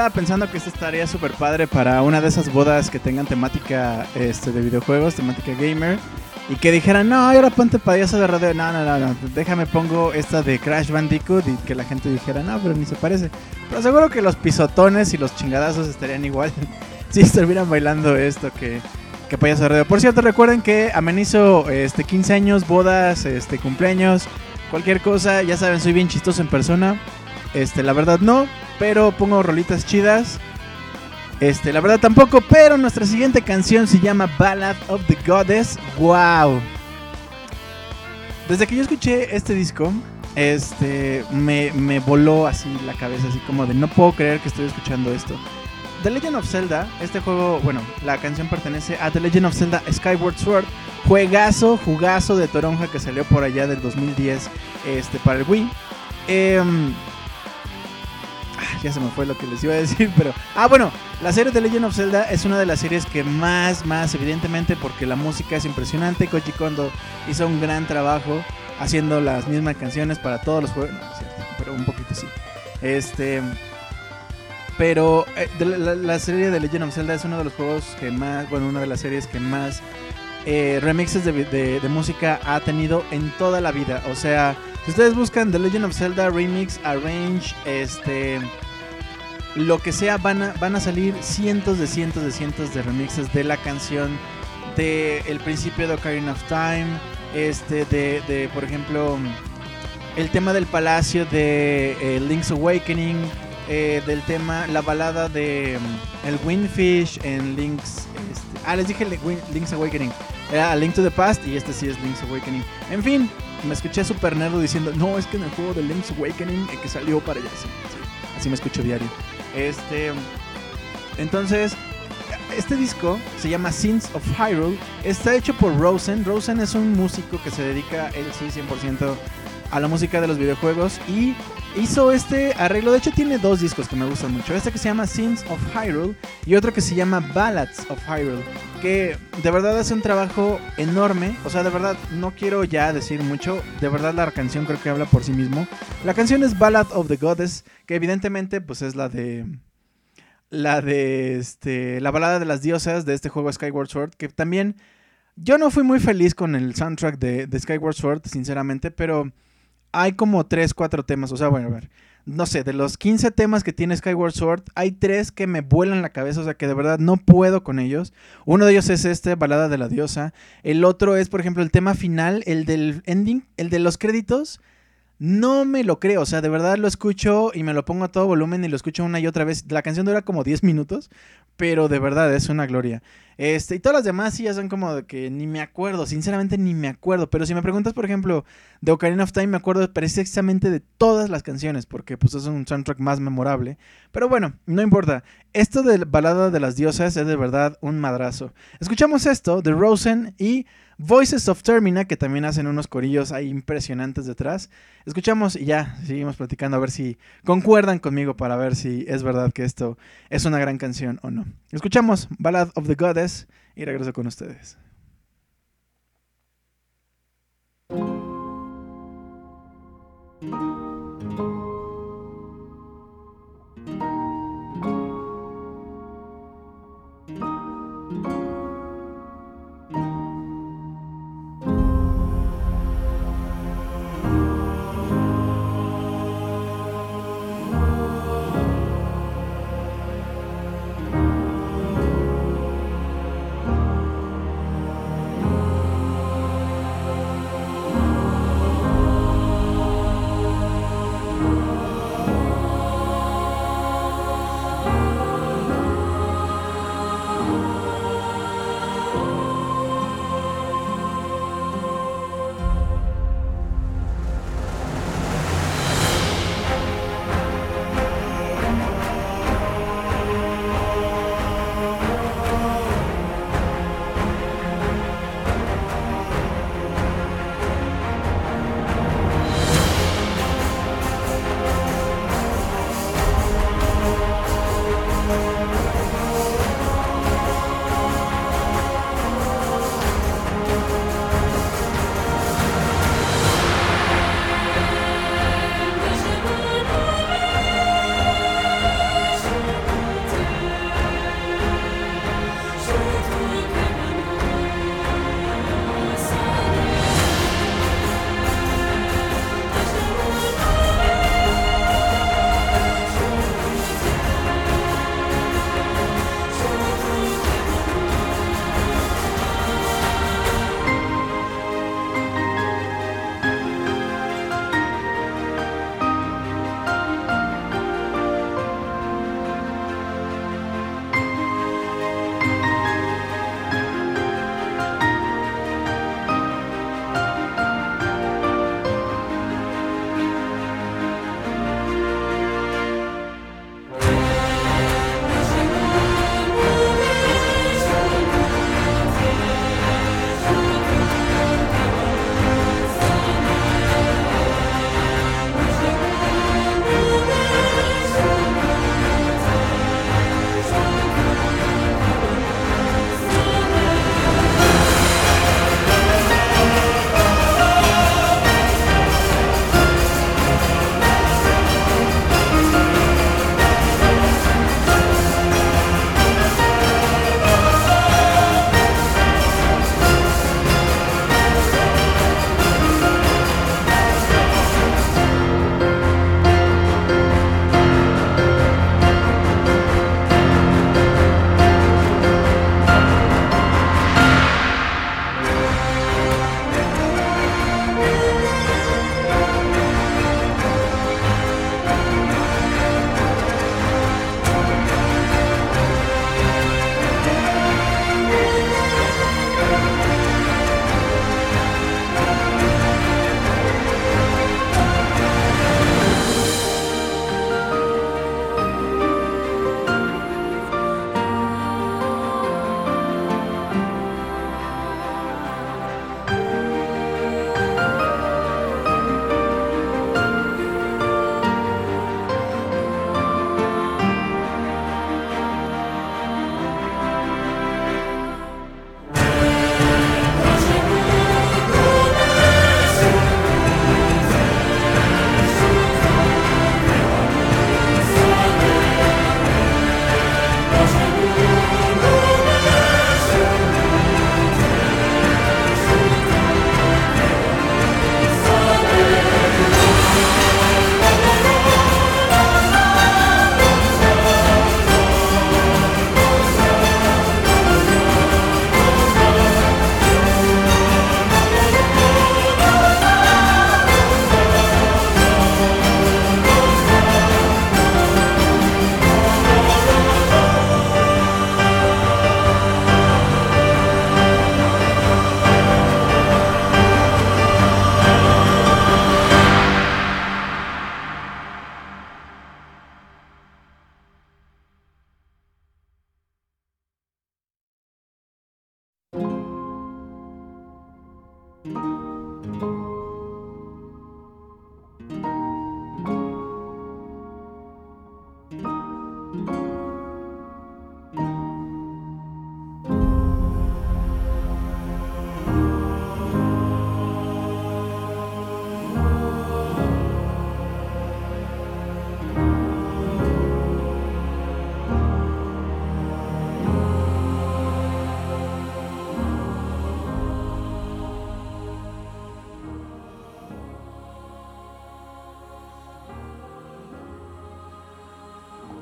Estaba pensando que esto estaría súper padre para una de esas bodas que tengan temática este, de videojuegos, temática gamer. Y que dijeran, no, ahora ponte payaso de radio. No, no, no, no, déjame pongo esta de Crash Bandicoot y que la gente dijera, no, pero ni se parece. Pero seguro que los pisotones y los chingadazos estarían igual <laughs> si estuvieran bailando esto que, que payaso de radio. Por cierto, recuerden que amenizo este, 15 años, bodas, este, cumpleaños, cualquier cosa. Ya saben, soy bien chistoso en persona. Este, la verdad no, pero pongo rolitas chidas. Este, la verdad tampoco, pero nuestra siguiente canción se llama Ballad of the Goddess. ¡Wow! Desde que yo escuché este disco, este, me, me voló así la cabeza, así como de no puedo creer que estoy escuchando esto. The Legend of Zelda, este juego, bueno, la canción pertenece a The Legend of Zelda Skyward Sword, juegazo, jugazo de Toronja que salió por allá del 2010 este, para el Wii. Eh, ya se me fue lo que les iba a decir, <laughs> pero... Ah, bueno, la serie de Legend of Zelda es una de las series que más, más, evidentemente, porque la música es impresionante. Koji Kondo hizo un gran trabajo haciendo las mismas canciones para todos los juegos. No, es cierto, pero un poquito sí. Este... Pero eh, la, serie de Legend of Zelda es uno de los juegos que más, bueno, una de las series que más eh, remixes de, de, música ha tenido en toda la vida. O sea, si ustedes buscan The Legend of Zelda Remix, Arrange, este lo que sea, van a, van a salir cientos de cientos de cientos de remixes de la canción de El principio de Ocarina of Time, este, de, de por ejemplo, el tema del palacio de eh, Link's Awakening, eh, del tema, la balada de mm, el Windfish en Link's. Este, ah, les dije Link's Awakening. Era Link to the Past y este sí es Link's Awakening. En fin, me escuché super nerdo diciendo, no, es que en el juego de Link's Awakening que salió para allá. así me escucho diario. Este. Entonces, este disco se llama Sins of Hyrule. Está hecho por Rosen. Rosen es un músico que se dedica, él sí, 100% a la música de los videojuegos. Y hizo este arreglo. De hecho, tiene dos discos que me gustan mucho. Este que se llama Sins of Hyrule y otro que se llama Ballads of Hyrule. Que de verdad hace un trabajo enorme. O sea, de verdad, no quiero ya decir mucho. De verdad, la canción creo que habla por sí mismo. La canción es Ballad of the Goddess. Que evidentemente, pues es la de. La de este. La balada de las diosas de este juego Skyward Sword. Que también. Yo no fui muy feliz con el soundtrack de, de Skyward Sword, sinceramente, pero hay como 3, 4 temas. O sea, bueno, a ver. No sé, de los 15 temas que tiene Skyward Sword, hay 3 que me vuelan la cabeza, o sea que de verdad no puedo con ellos. Uno de ellos es este, Balada de la Diosa. El otro es, por ejemplo, el tema final, el del ending, el de los créditos. No me lo creo, o sea, de verdad lo escucho y me lo pongo a todo volumen y lo escucho una y otra vez. La canción dura como 10 minutos, pero de verdad es una gloria. Este, y todas las demás sí ya son como de que ni me acuerdo, sinceramente ni me acuerdo. Pero si me preguntas, por ejemplo, de Ocarina of Time, me acuerdo precisamente de todas las canciones, porque pues es un soundtrack más memorable. Pero bueno, no importa. Esto de Balada de las Diosas es de verdad un madrazo. Escuchamos esto de Rosen y Voices of Termina, que también hacen unos corillos ahí impresionantes detrás. Escuchamos y ya, seguimos platicando a ver si concuerdan conmigo para ver si es verdad que esto es una gran canción o no. Escuchamos Ballad of the Goddess y regreso con ustedes.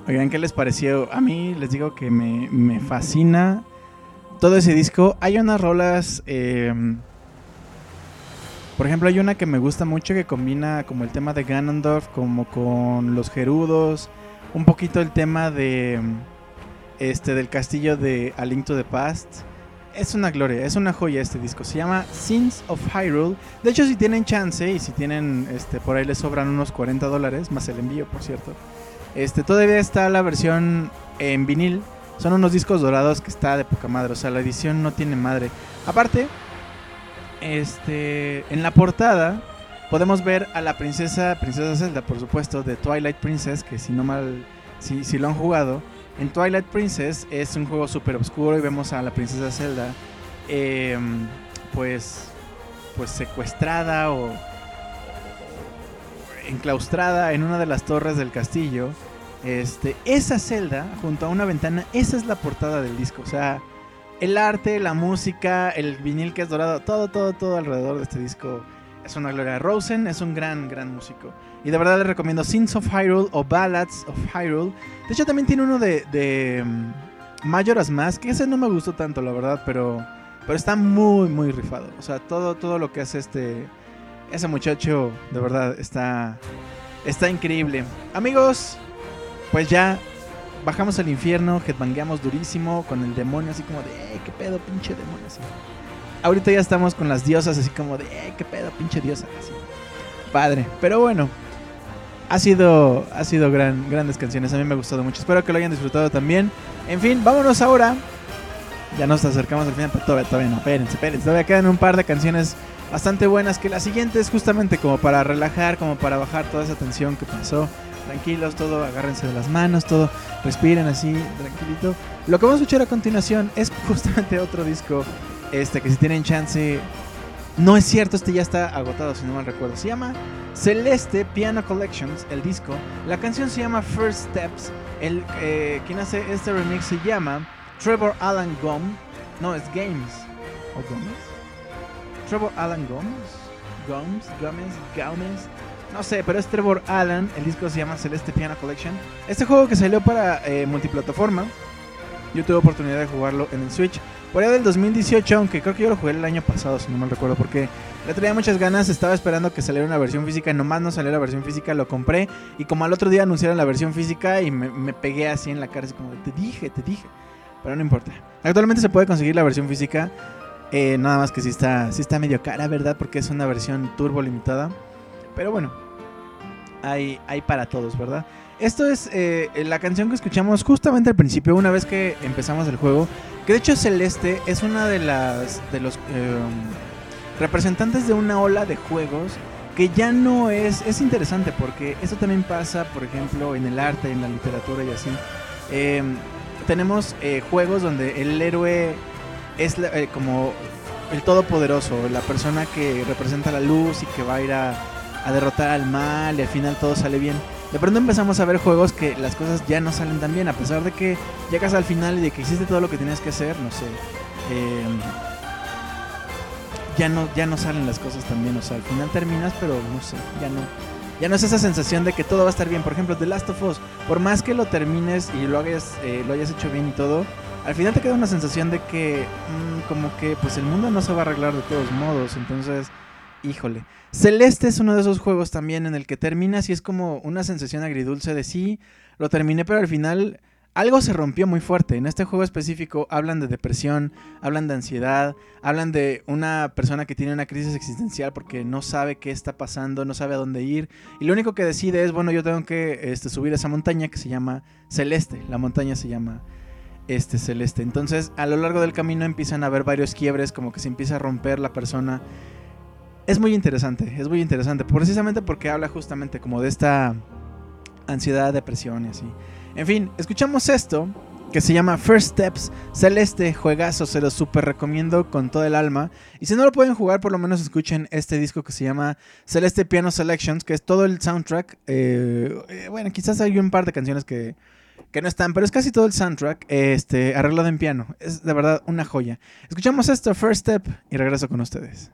Oigan, ¿qué les pareció? A mí les digo que me, me fascina todo ese disco. Hay unas rolas... Eh, por ejemplo, hay una que me gusta mucho que combina como el tema de Ganondorf, como con los Gerudos, un poquito el tema de este del castillo de A Link to the Past. Es una gloria, es una joya este disco. Se llama Sins of Hyrule. De hecho, si tienen chance y si tienen, este, por ahí les sobran unos 40 dólares, más el envío, por cierto. Este, todavía está la versión en vinil. Son unos discos dorados que está de poca madre. O sea, la edición no tiene madre. Aparte, este, en la portada podemos ver a la princesa, princesa Zelda, por supuesto, de Twilight Princess, que si no mal, si, si lo han jugado, en Twilight Princess es un juego súper oscuro y vemos a la princesa Zelda, em, pues, pues secuestrada o enclaustrada en una de las torres del castillo. Este, esa Zelda, junto a una ventana, esa es la portada del disco. O sea, el arte, la música, el vinil que es dorado, todo, todo, todo alrededor de este disco es una gloria. Rosen es un gran, gran músico. Y de verdad les recomiendo Sins of Hyrule o Ballads of Hyrule. De hecho, también tiene uno de, de um, Majora's Mask, que ese no me gustó tanto, la verdad, pero, pero está muy, muy rifado. O sea, todo, todo lo que hace este, ese muchacho, de verdad, está, está increíble. Amigos, pues ya bajamos al infierno, headbangueamos durísimo con el demonio, así como de, eh, qué pedo, pinche demonio. Así. Ahorita ya estamos con las diosas, así como de, eh, qué pedo, pinche diosa. Así. Padre, pero bueno, ha sido, ha sido gran, grandes canciones, a mí me ha gustado mucho. Espero que lo hayan disfrutado también. En fin, vámonos ahora. Ya nos acercamos al final, pero todavía, todavía no, espérense, espérense. Todavía quedan un par de canciones bastante buenas. Que la siguiente es justamente como para relajar, como para bajar toda esa tensión que pasó tranquilos, todo, agárrense de las manos, todo, respiren así, tranquilito. Lo que vamos a escuchar a continuación es <laughs> justamente otro disco, este, que si tienen chance, no es cierto, este ya está agotado, si no mal recuerdo. Se llama Celeste Piano Collections, el disco. La canción se llama First Steps. El, eh, quien hace este remix se llama Trevor Alan Gomes. No, es Games. ¿O Gómez? Trevor Alan Gomes. Gomes, Gómez, Gómez. No sé, pero es Trevor Allen. El disco se llama Celeste Piano Collection. Este juego que salió para eh, multiplataforma. Yo tuve oportunidad de jugarlo en el Switch. Por allá del 2018, aunque creo que yo lo jugué el año pasado, si no mal recuerdo, porque le traía muchas ganas. Estaba esperando que saliera una versión física. Nomás no salió la versión física, lo compré. Y como al otro día anunciaron la versión física, y me, pegué así en la cara, así como, te dije, te dije. Pero no importa. Actualmente se puede conseguir la versión física. Eh, nada más que si está, sí está medio cara, ¿verdad? Porque es una versión turbo limitada. Pero bueno, hay, hay para todos, ¿verdad? Esto es eh, la canción que escuchamos justamente al principio, una vez que empezamos el juego. Que de hecho Celeste es una de las de los em, representantes de una ola de juegos que ya no es es interesante porque eso también pasa, por ejemplo, en el arte, en la literatura y así. Em, tenemos eh, juegos donde el héroe es eh, como el todopoderoso, la persona que representa la luz y que va a ir a a derrotar al mal y al final todo sale bien. De pronto empezamos a ver juegos que las cosas ya no salen tan bien, a pesar de que llegas al final y de que hiciste todo lo que tenías que hacer, no sé. Em, ya no, ya no salen las cosas tan bien, o sea, al final terminas, pero no sé, ya no. Ya no es esa sensación de que todo va a estar bien. Por ejemplo, The Last of Us, por más que lo termines y lo hayas, eh, lo hayas hecho bien y todo, al final te queda una sensación de que mm, como que pues el mundo no se va a arreglar de todos modos. Entonces, híjole. Celeste es uno de esos juegos también en el que terminas y es como una sensación agridulce de sí, lo terminé, pero al final algo se rompió muy fuerte. En este juego específico hablan de depresión, hablan de ansiedad, hablan de una persona que tiene una crisis existencial porque no sabe qué está pasando, no sabe a dónde ir. Y lo único que decide es, bueno, yo tengo que este, subir esa montaña que se llama Celeste. La montaña se llama este Celeste. Entonces, a lo largo del camino empiezan a haber varios quiebres, como que se empieza a romper la persona es muy interesante, es muy interesante, precisamente porque habla justamente como de esta ansiedad, depresión y así. En fin, escuchamos esto que se llama First Steps, Celeste, juegazo, se lo super recomiendo con todo el alma. Y si no lo pueden jugar, por lo menos escuchen este disco que se llama Celeste Piano Selections, que es todo el soundtrack. Eh, eh, bueno, quizás hay un par de canciones que, que no están, pero es casi todo el soundtrack este, arreglado en piano. Es de verdad una joya. Escuchamos esto, First Step, y regreso con ustedes.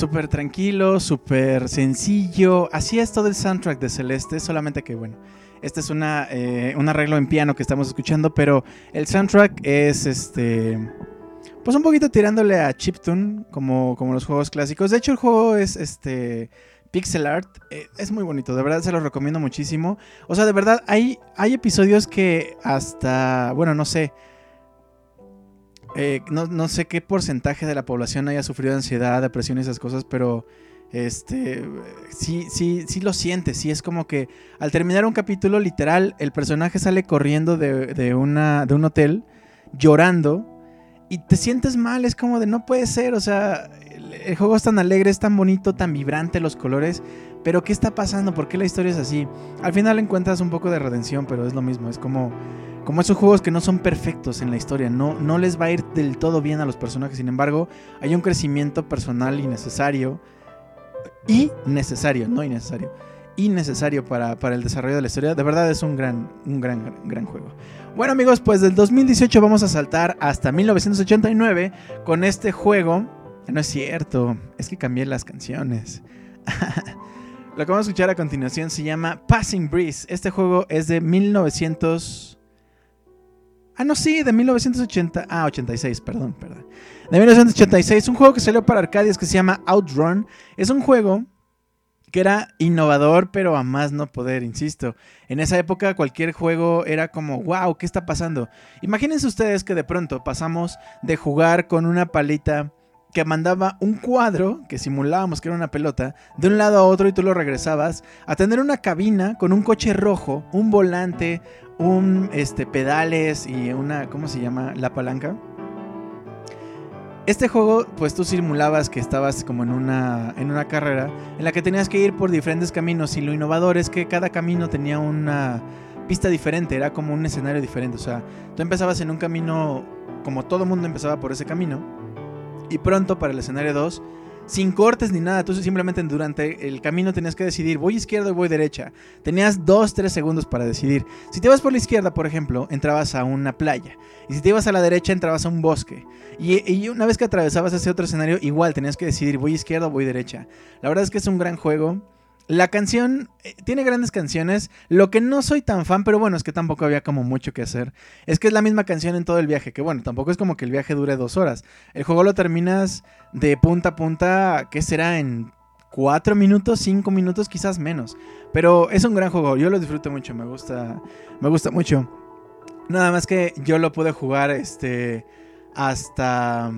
Súper tranquilo, súper sencillo. Así es todo el soundtrack de Celeste, solamente que bueno. Este es una, eh, un arreglo en piano que estamos escuchando, pero el soundtrack es este. Pues un poquito tirándole a chiptune, como, como los juegos clásicos. De hecho, el juego es este. Pixel art eh, es muy bonito, de verdad se los recomiendo muchísimo. O sea, de verdad, hay, hay episodios que hasta, bueno, no sé, eh, no, sé qué porcentaje de la población haya sufrido ansiedad, depresión y esas cosas, pero este sí, sí, sí lo sientes. Sí, es como que al terminar un capítulo, literal, el personaje sale corriendo de, una, de un hotel llorando y te sientes mal. Es como de no puede ser. O sea, el, juego es tan alegre, es tan bonito, tan vibrante los colores. Pero ¿qué está pasando? ¿Por qué la historia es así? Al final encuentras un poco de redención, pero es lo mismo. Es como como esos juegos que no son perfectos en la historia, no, no les va a ir del todo bien a los personajes, sin embargo, hay un crecimiento personal innecesario, y necesario, no innecesario, innecesario para, para el desarrollo de la historia, de verdad es un gran, un gran, gran juego. Bueno amigos, pues del 2018 vamos a saltar hasta 1989 con este juego, no es cierto, es que cambié las canciones. <laughs> Lo que vamos a escuchar a continuación se llama Passing Breeze. Este juego es de 1900 Ah, no, sí, de 1980. Ah, 86, perdón, perdón. De 1986, un juego que salió para Arcadias que se llama Outrun. Es un juego que era innovador, pero a más no poder, insisto. En esa época cualquier juego era como, wow, ¿qué está pasando? Imagínense ustedes que de pronto pasamos de jugar con una palita que mandaba un cuadro, que simulábamos que era una pelota, de un lado a otro y tú lo regresabas, a tener una cabina con un coche rojo, un volante, un este pedales y una ¿cómo se llama? la palanca. Este juego, pues tú simulabas que estabas como en una, en una carrera en la que tenías que ir por diferentes caminos y lo innovador es que cada camino tenía una pista diferente, era como un escenario diferente. O sea, tú empezabas en un camino, como todo mundo empezaba por ese camino, y pronto para el escenario 2 sin cortes ni nada. Tú simplemente durante el camino tenías que decidir, voy izquierda o voy derecha. Tenías 2-3 segundos para decidir. Si te ibas por la izquierda, por ejemplo, entrabas a una playa. Y si te ibas a la derecha, entrabas a un bosque. Y, y una vez que atravesabas ese otro escenario, igual tenías que decidir, voy izquierda o voy derecha. La verdad es que es un gran juego. La canción eh, tiene grandes canciones. Lo que no soy tan fan, pero bueno, es que tampoco había como mucho que hacer. Es que es la misma canción en todo el viaje. Que bueno, tampoco es como que el viaje dure dos horas. El juego lo terminas de punta a punta, ¿qué será? En cuatro minutos, cinco minutos, quizás menos. Pero es un gran juego. Yo lo disfruto mucho. Me gusta, me gusta mucho. Nada más que yo lo pude jugar este hasta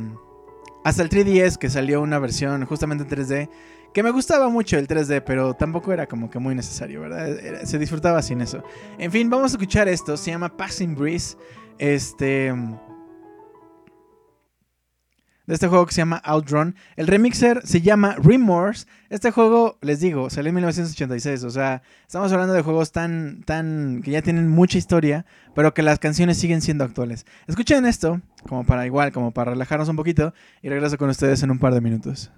hasta el 3DS que salió una versión justamente en 3D que me gustaba mucho el 3D, pero tampoco era como que muy necesario, ¿verdad? se disfrutaba sin eso. En fin, vamos a escuchar esto. Se llama Passing Breeze. Este. De este juego que se llama Outrun. El remixer se llama Remorse. Este juego, les digo, salió en 1986. O sea, estamos hablando de juegos tan, tan. que ya tienen mucha historia, pero que las canciones siguen siendo actuales. Escuchen esto, como para igual, como para relajarnos un poquito, y regreso con ustedes en un par de minutos.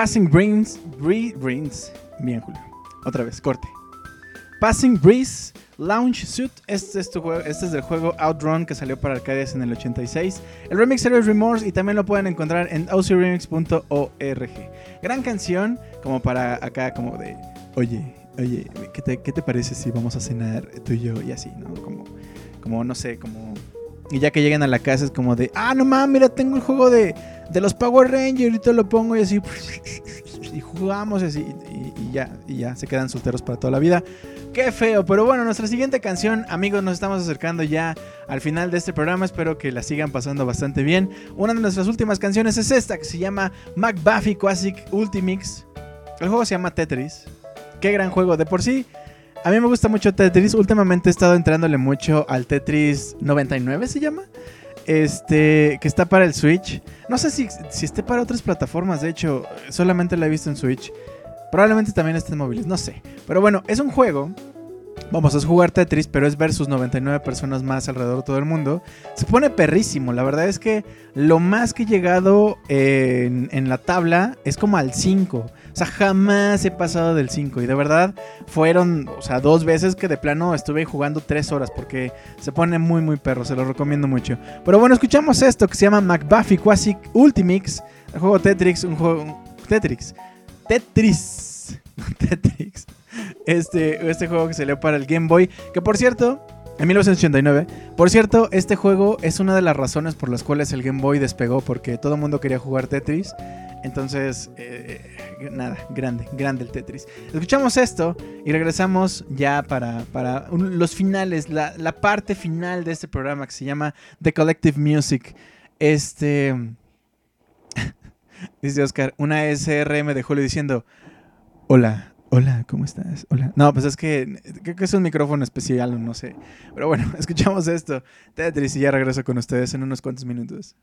Passing Breeze, Breeze, bien Julio, otra vez, corte. Passing Breeze Launch Suit, este es, tu juego, este del juego Outrun que salió para arcades en el 86. El remix es Remorse y también lo pueden encontrar en ocremix.org. Gran canción, como para acá, como de, oye, oye, ¿qué te, ¿qué te, parece si vamos a cenar tú y yo? Y así, ¿no? Como, como no sé, como... Y ya que lleguen a la casa es como de, ah, no mames, mira, tengo el juego de, de los Power Rangers, ahorita lo pongo y así, y jugamos y así, y ya, y ya, se quedan solteros para toda la vida. Qué feo, pero bueno, nuestra siguiente canción, amigos, nos estamos acercando ya al final de este programa. Espero que la sigan pasando bastante bien. Una de nuestras últimas canciones es esta, que se llama McBuffy Classic Ultimix. El juego se llama Tetris. Qué gran juego. De por sí, a mí me gusta mucho Tetris. Últimamente he estado entrándole mucho al Tetris 99, se llama. Este, que está para el Switch. No sé si, si esté para otras plataformas, de hecho, solamente la he visto en Switch. Probablemente también estén móviles, no sé. Pero bueno, es un juego. Vamos, a jugar Tetris, pero es versus 99 personas más alrededor de todo el mundo. Se pone perrísimo. La verdad es que lo más que he llegado en, en la tabla es como al 5. Jamás he pasado del 5. Y de verdad fueron, o sea, dos veces que de plano estuve jugando 3 horas. Porque se pone muy, muy perro. Se lo recomiendo mucho. Pero bueno, escuchamos esto que se llama McBuffy Quasi Ultimix. El juego Tetris. Un juego. Tetris. Tetris. <laughs> Tetris. Este, este juego que salió para el Game Boy. Que por cierto, en 1989. Por cierto, este juego es una de las razones por las cuales el Game Boy despegó. Porque todo el mundo quería jugar Tetris. Entonces, eh, nada, grande, grande el Tetris. Escuchamos esto y regresamos ya para, para los finales, la, la, parte final de este programa que se llama The Collective Music. Este. <laughs> Dice Oscar, una SRM de Julio diciendo, hola, hola, ¿cómo estás? Hola. No, pues es que creo que es un micrófono especial, no sé. Pero bueno, <laughs> escuchamos esto. Tetris y ya regreso con ustedes en unos cuantos minutos.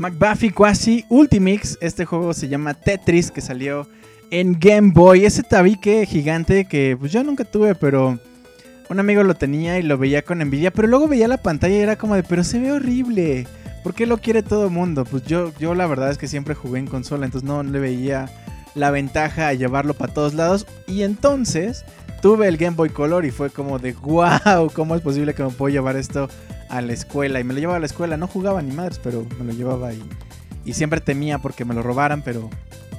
McBuffy Quasi Ultimix. Este juego se llama Tetris, que salió en Game Boy. Ese tabique gigante que pues yo nunca tuve, pero un amigo lo tenía y lo veía con envidia. Pero luego veía la pantalla y era como de, pero se ve horrible. ¿Por qué lo quiere todo el mundo? Pues yo, yo la verdad es que siempre jugué en consola, entonces no le veía la ventaja a llevarlo para todos lados. Y entonces tuve el Game Boy Color y fue como de, wow, ¿cómo es posible que me puedo llevar esto a la escuela? Y me lo llevaba a la escuela, no jugaba ni madres, pero me lo llevaba y, siempre temía porque me lo robaran, pero,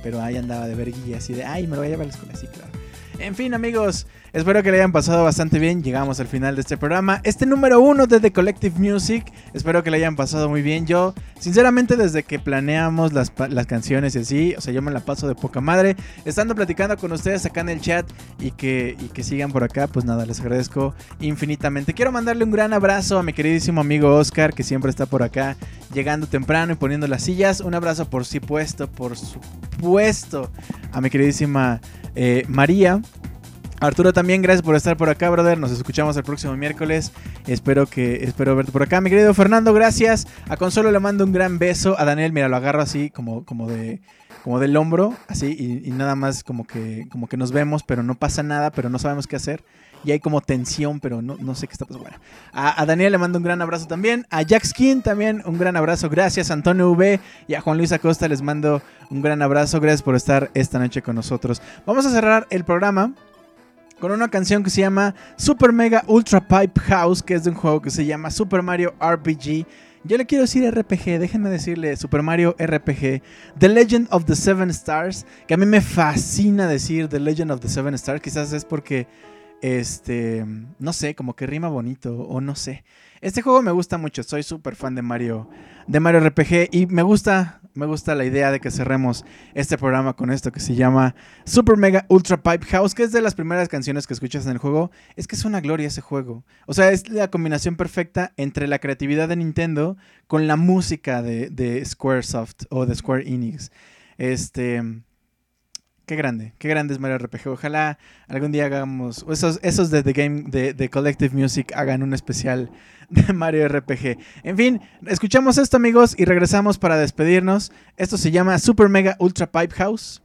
pero ahí andaba de verguilla, así de, ay, me lo voy a llevar a la escuela, sí, claro. En fin, amigos, espero que le hayan pasado bastante bien. Llegamos al final de este programa. Este número uno de The Collective Music. Espero que le hayan pasado muy bien. Yo, sinceramente, desde que planeamos las, las canciones y así, o sea, yo me la paso de poca madre. Estando platicando con ustedes acá en el chat y que, y que sigan por acá, pues nada, les agradezco infinitamente. Quiero mandarle un gran abrazo a mi queridísimo amigo Oscar, que siempre está por acá, llegando temprano y poniendo las sillas. Un abrazo por supuesto, por supuesto, a mi queridísima eh, María. Arturo también, gracias por estar por acá, brother. Nos escuchamos el próximo miércoles. Espero que espero verte por acá. Mi querido Fernando, gracias. A Consuelo le mando un gran beso. A Daniel, mira, lo agarro así como, como de como del hombro, así y, y, nada más como que como que nos vemos, pero no pasa nada, pero no sabemos qué hacer. Y hay como tensión, pero no, no sé qué está pasando. Bueno, a, a, Daniel le mando un gran abrazo también. A Jack Skin también un gran abrazo. Gracias, Antonio V. Y a Juan Luis Acosta les mando un gran abrazo. Gracias por estar esta noche con nosotros. Vamos a cerrar el programa con una canción que se llama Super Mega Ultra Pipe House, que es de un juego que se llama Super Mario RPG. Yo le quiero decir RPG, déjenme decirle Super Mario RPG, The Legend of the Seven Stars, que a mí me fascina decir The Legend of the Seven Stars, quizás es porque, este, no sé, como que rima bonito o no sé. Este juego me gusta mucho, soy súper fan de Mario, de Mario RPG y me gusta, me gusta la idea de que cerremos este programa con esto que se llama Super Mega Ultra Pipe House, que es de las primeras canciones que escuchas en el juego. Es que es una gloria ese juego. O sea, es la combinación perfecta entre la creatividad de Nintendo con la música de, de Squaresoft o de Square Enix. Este qué grande, qué grande es Mario RPG. Ojalá algún día hagamos, esos, esos de The Game, de, Collective Music, hagan un especial de <laughs> Mario RPG. En fin, escuchamos esto amigos y regresamos para despedirnos. Esto se llama Super Mega Ultra Pipe House,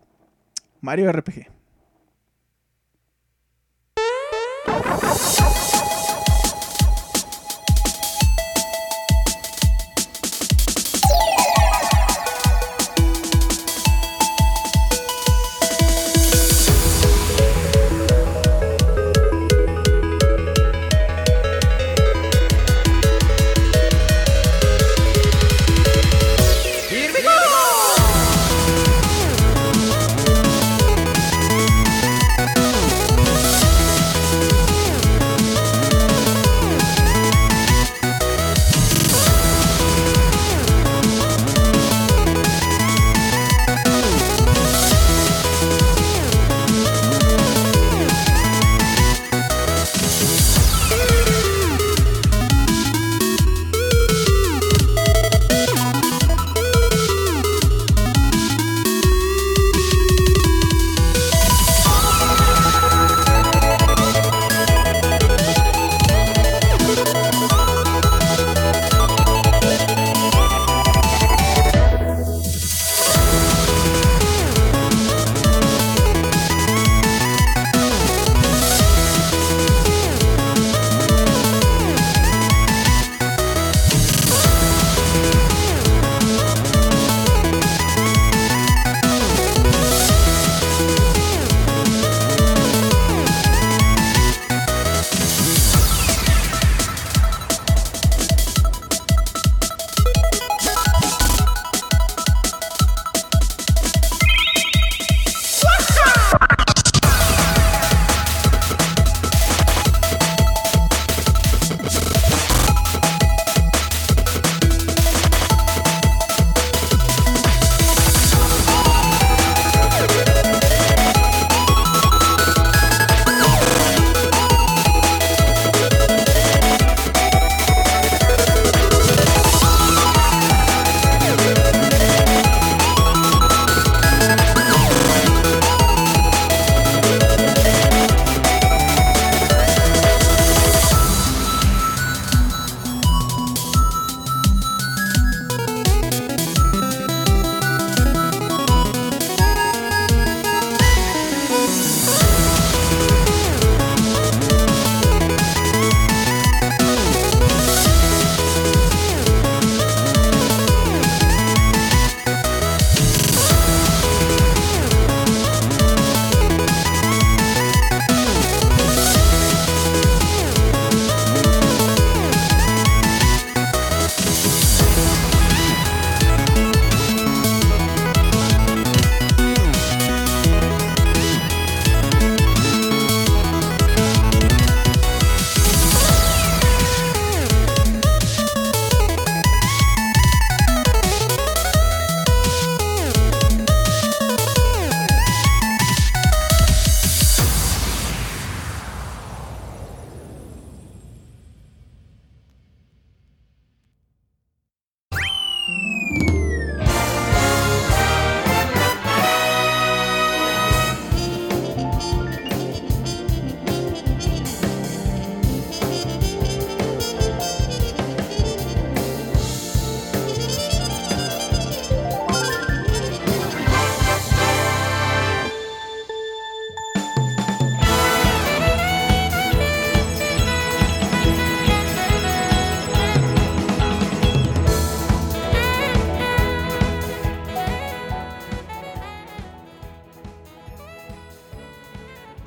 Mario RPG.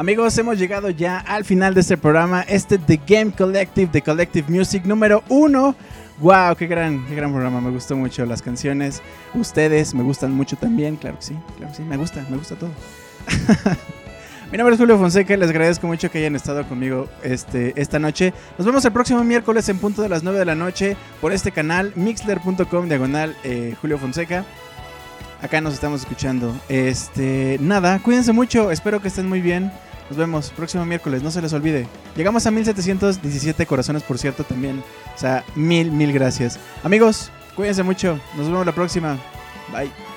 Amigos, hemos llegado ya al final de este programa, este The Game Collective, The Collective Music número uno. Wow, qué gran, qué gran programa, me gustó mucho las canciones. Ustedes me gustan mucho también, claro que sí, claro que sí, me gusta, me gusta todo. <laughs> Mi nombre es Julio Fonseca les agradezco mucho que hayan estado conmigo este, esta noche. Nos vemos el próximo miércoles en punto de las 9 de la noche por este canal, mixler.com diagonal eh, Julio Fonseca. Acá nos estamos escuchando. Este, nada, cuídense mucho, espero que estén muy bien. Nos vemos próximo miércoles, no se les olvide. Llegamos a 1717 corazones, por cierto, también. O sea, mil, mil gracias. Amigos, cuídense mucho. Nos vemos la próxima. Bye.